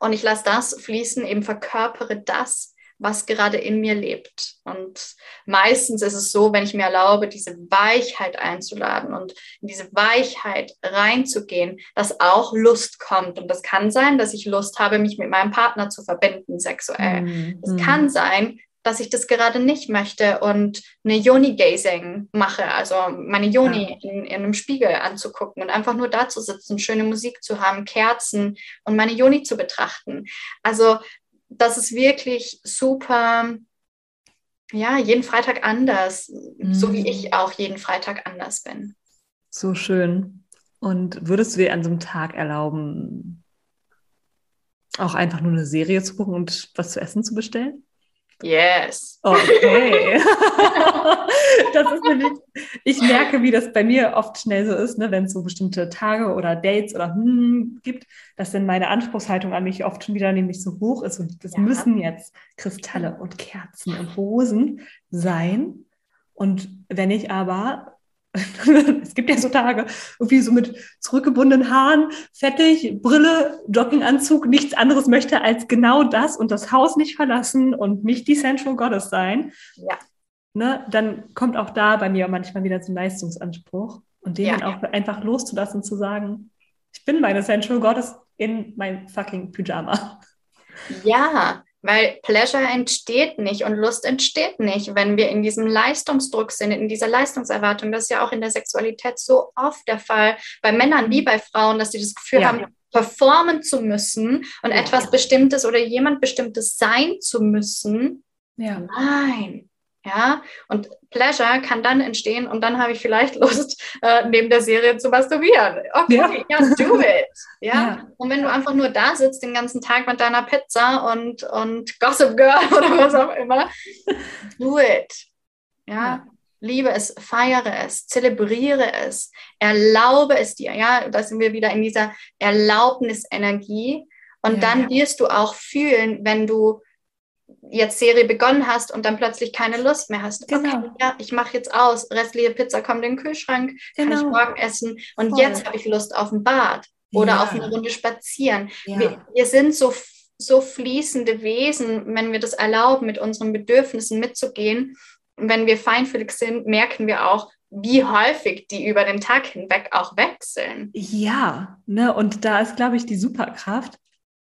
Und ich lasse das fließen, eben verkörpere das, was gerade in mir lebt. Und meistens ist es so, wenn ich mir erlaube, diese Weichheit einzuladen und in diese Weichheit reinzugehen, dass auch Lust kommt. Und das kann sein, dass ich Lust habe, mich mit meinem Partner zu verbinden, sexuell. Mhm. Es kann sein, dass ich das gerade nicht möchte und eine Yoni-Gazing mache, also meine Yoni in, in, einem Spiegel anzugucken und einfach nur da zu sitzen, schöne Musik zu haben, Kerzen und meine Yoni zu betrachten. Also das ist wirklich super, ja, jeden Freitag anders, mhm. so wie ich mhm. auch jeden Freitag anders bin. So schön. Und würdest du dir an so einem Tag erlauben, auch einfach nur eine Serie zu gucken und was zu essen zu bestellen? Yes. Okay. das ist nämlich, ich merke, wie das bei mir oft schnell so ist, ne, wenn es so bestimmte Tage oder Dates oder hm gibt, dass dann meine Anspruchshaltung an mich oft schon wieder nämlich so hoch ist und das ja. müssen jetzt Kristalle und Kerzen und Rosen sein. Und wenn ich aber es gibt ja so Tage, irgendwie so mit zurückgebundenen Haaren, fettig, Brille, Jogginganzug, nichts anderes möchte als genau das und das Haus nicht verlassen und nicht die Central Goddess sein. Ja. Ne, dann kommt auch da bei mir manchmal wieder so ein Leistungsanspruch und den ja. dann auch einfach loszulassen, zu sagen, ich bin meine Central Goddess in mein fucking Pyjama. Ja, weil Pleasure entsteht nicht und Lust entsteht nicht, wenn wir in diesem Leistungsdruck sind, in dieser Leistungserwartung. Das ist ja auch in der Sexualität so oft der Fall, bei Männern wie bei Frauen, dass sie das Gefühl ja. haben, performen zu müssen und ja. etwas Bestimmtes oder jemand Bestimmtes sein zu müssen. Ja. Nein, ja, und Pleasure kann dann entstehen und dann habe ich vielleicht Lust, äh, neben der Serie zu masturbieren. Okay, ja, ja do it. Ja? ja? und wenn du einfach nur da sitzt den ganzen Tag mit deiner Pizza und, und Gossip Girl oder was auch immer, do it. Ja? ja. Liebe es, feiere es, zelebriere es, erlaube es dir. Ja, da sind wir wieder in dieser Erlaubnisenergie. Und dann wirst du auch fühlen, wenn du jetzt Serie begonnen hast und dann plötzlich keine Lust mehr hast. Genau. Okay, ja, ich mache jetzt aus. Restliche Pizza kommt in den Kühlschrank, genau. kann ich genau. morgen essen. Und Voll. jetzt habe ich Lust auf ein Bad oder ja. auf eine Runde spazieren. Ja. Wir, wir, sind so, so fließende Wesen, wenn wir das erlauben, mit unseren Bedürfnissen mitzugehen. Und wenn wir feinfühlig sind, merken wir auch, wie häufig die über den Tag hinweg auch wechseln. Ja, ne, und da ist, glaube ich, die Superkraft,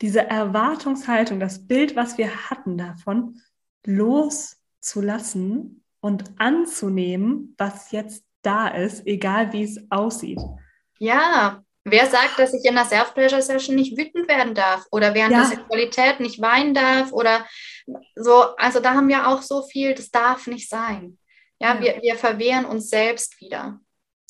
diese Erwartungshaltung, das Bild, was wir hatten davon, loszulassen und anzunehmen, was jetzt da ist, egal wie es aussieht. Ja, wer sagt, dass ich in der Self-Pleasure-Session nicht wütend werden darf oder während ja. der Sexualität nicht weinen darf oder so, also da haben wir auch so viel, das darf nicht sein. Ja, ja. Wir, wir verwehren uns selbst wieder.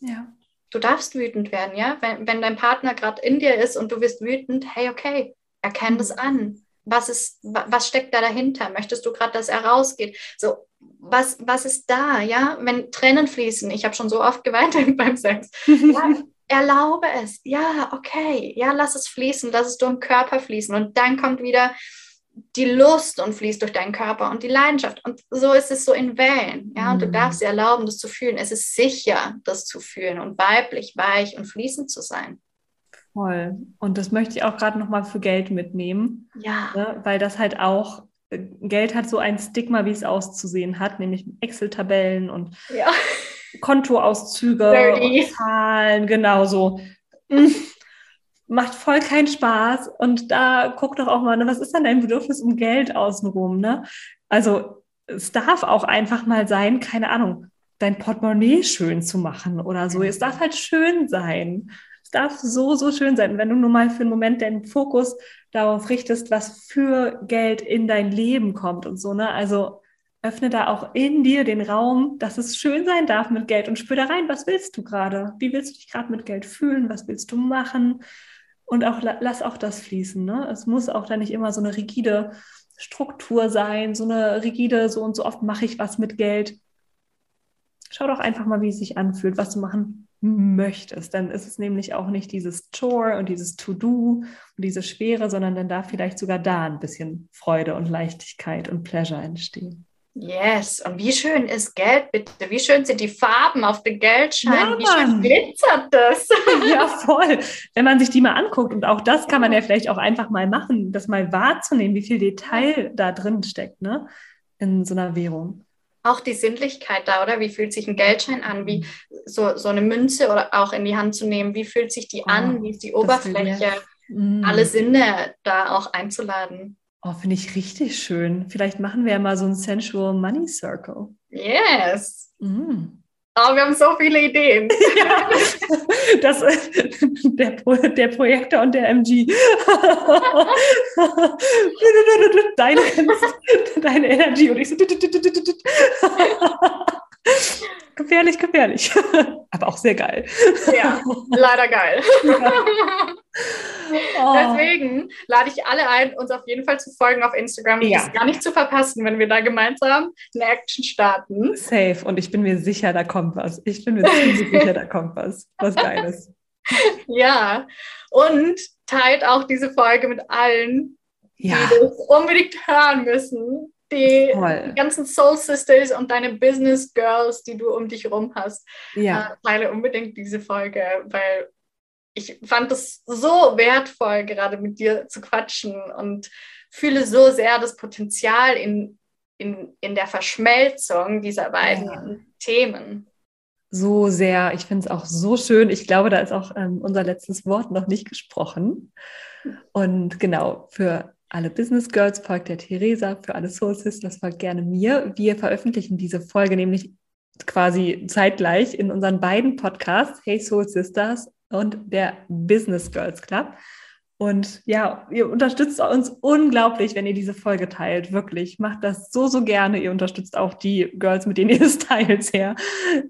Ja. Du darfst wütend werden, ja? Wenn, wenn dein Partner gerade in dir ist und du wirst wütend, hey, okay, Erkenn das mhm. an. Was, ist, was steckt da dahinter? Möchtest du gerade, dass er rausgeht? So, was, was ist da, ja? Wenn Tränen fließen, ich habe schon so oft geweint beim Sex. Ja, erlaube es. Ja, okay. Ja, lass es fließen, lass es durch den Körper fließen. Und dann kommt wieder die Lust und fließt durch deinen Körper und die Leidenschaft. Und so ist es so in Wellen. Ja, und du mhm. darfst dir erlauben, das zu fühlen. Es ist sicher, das zu fühlen und weiblich, weich und fließend zu sein. Voll. Und das möchte ich auch gerade nochmal für Geld mitnehmen. Ja. Ne? Weil das halt auch, äh, Geld hat so ein Stigma, wie es auszusehen hat, nämlich Excel-Tabellen und ja. Kontoauszüge und Zahlen, genau so. Hm. Macht voll keinen Spaß. Und da guck doch auch mal, ne, was ist dann dein Bedürfnis um Geld außenrum? Ne? Also es darf auch einfach mal sein, keine Ahnung, dein Portemonnaie schön zu machen oder so. Es darf halt schön sein darf so, so schön sein. wenn du nur mal für einen Moment deinen Fokus darauf richtest, was für Geld in dein Leben kommt und so, ne? Also öffne da auch in dir den Raum, dass es schön sein darf mit Geld und spür da rein, was willst du gerade? Wie willst du dich gerade mit Geld fühlen? Was willst du machen? Und auch lass auch das fließen. Ne? Es muss auch da nicht immer so eine rigide Struktur sein, so eine rigide, so und so oft mache ich was mit Geld. Schau doch einfach mal, wie es sich anfühlt, was du machen möchtest. Dann ist es nämlich auch nicht dieses Chore und dieses To-Do und diese Schwere, sondern dann darf vielleicht sogar da ein bisschen Freude und Leichtigkeit und Pleasure entstehen. Yes, und wie schön ist Geld bitte? Wie schön sind die Farben auf den Geldscheinen? Ja, wie schön glitzert das? Ja, voll. Wenn man sich die mal anguckt, und auch das kann man ja vielleicht auch einfach mal machen, das mal wahrzunehmen, wie viel Detail da drin steckt, ne? In so einer Währung. Auch die Sinnlichkeit da, oder? Wie fühlt sich ein Geldschein an? Wie so, so eine Münze oder auch in die Hand zu nehmen? Wie fühlt sich die oh, an? Wie ist die Oberfläche? Mm. Alle Sinne da auch einzuladen. Oh, finde ich richtig schön. Vielleicht machen wir ja mal so ein Sensual Money Circle. Yes. Mm. Oh, wir haben so viele Ideen. Ja, das, der, der Projektor und der MG. deine, deine Energy und ich so. Gefährlich, gefährlich. Aber auch sehr geil. Ja, leider geil. Ja. Oh. Deswegen lade ich alle ein, uns auf jeden Fall zu folgen auf Instagram. Ja. Das gar nicht zu verpassen, wenn wir da gemeinsam eine Action starten. Safe. Und ich bin mir sicher, da kommt was. Ich bin mir ziemlich sicher, da kommt was. Was Geiles. Ja. Und teilt auch diese Folge mit allen, ja. die das unbedingt hören müssen. Die, die, ganzen Soul Sisters und deine Business Girls, die du um dich herum hast. Ja. Äh, teile unbedingt diese Folge, weil ich fand es so wertvoll, gerade mit dir zu quatschen und fühle so sehr das Potenzial in, in, in der Verschmelzung dieser beiden ja. Themen. So sehr. Ich finde es auch so schön. Ich glaube, da ist auch ähm, unser letztes Wort noch nicht gesprochen. Und genau, für alle Business Girls folgt der Theresa, für alle Soul Sisters folgt gerne mir. Wir veröffentlichen diese Folge nämlich quasi zeitgleich in unseren beiden Podcasts, Hey Soul Sisters und der Business Girls Club. Und ja, ihr unterstützt uns unglaublich, wenn ihr diese Folge teilt. Wirklich. Macht das so, so gerne. Ihr unterstützt auch die Girls, mit denen ihr es teilt, sehr.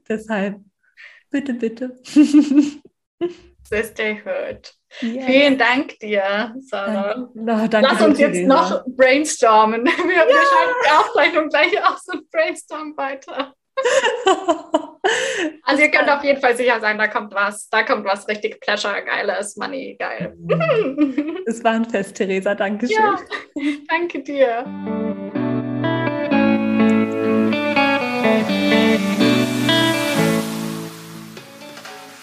Deshalb, bitte, bitte. Heard. Yes. Vielen Dank dir, Sarah. No, danke Lass uns jetzt noch brainstormen. Wir, ja. wir schalten die Aufzeichnung gleich aus und brainstormen weiter. also ihr könnt auf jeden Fall sicher sein, da kommt was, da kommt was richtig Pleasure, geiles, Money, geil. Es war ein Fest, Theresa, danke schön. Ja, danke dir.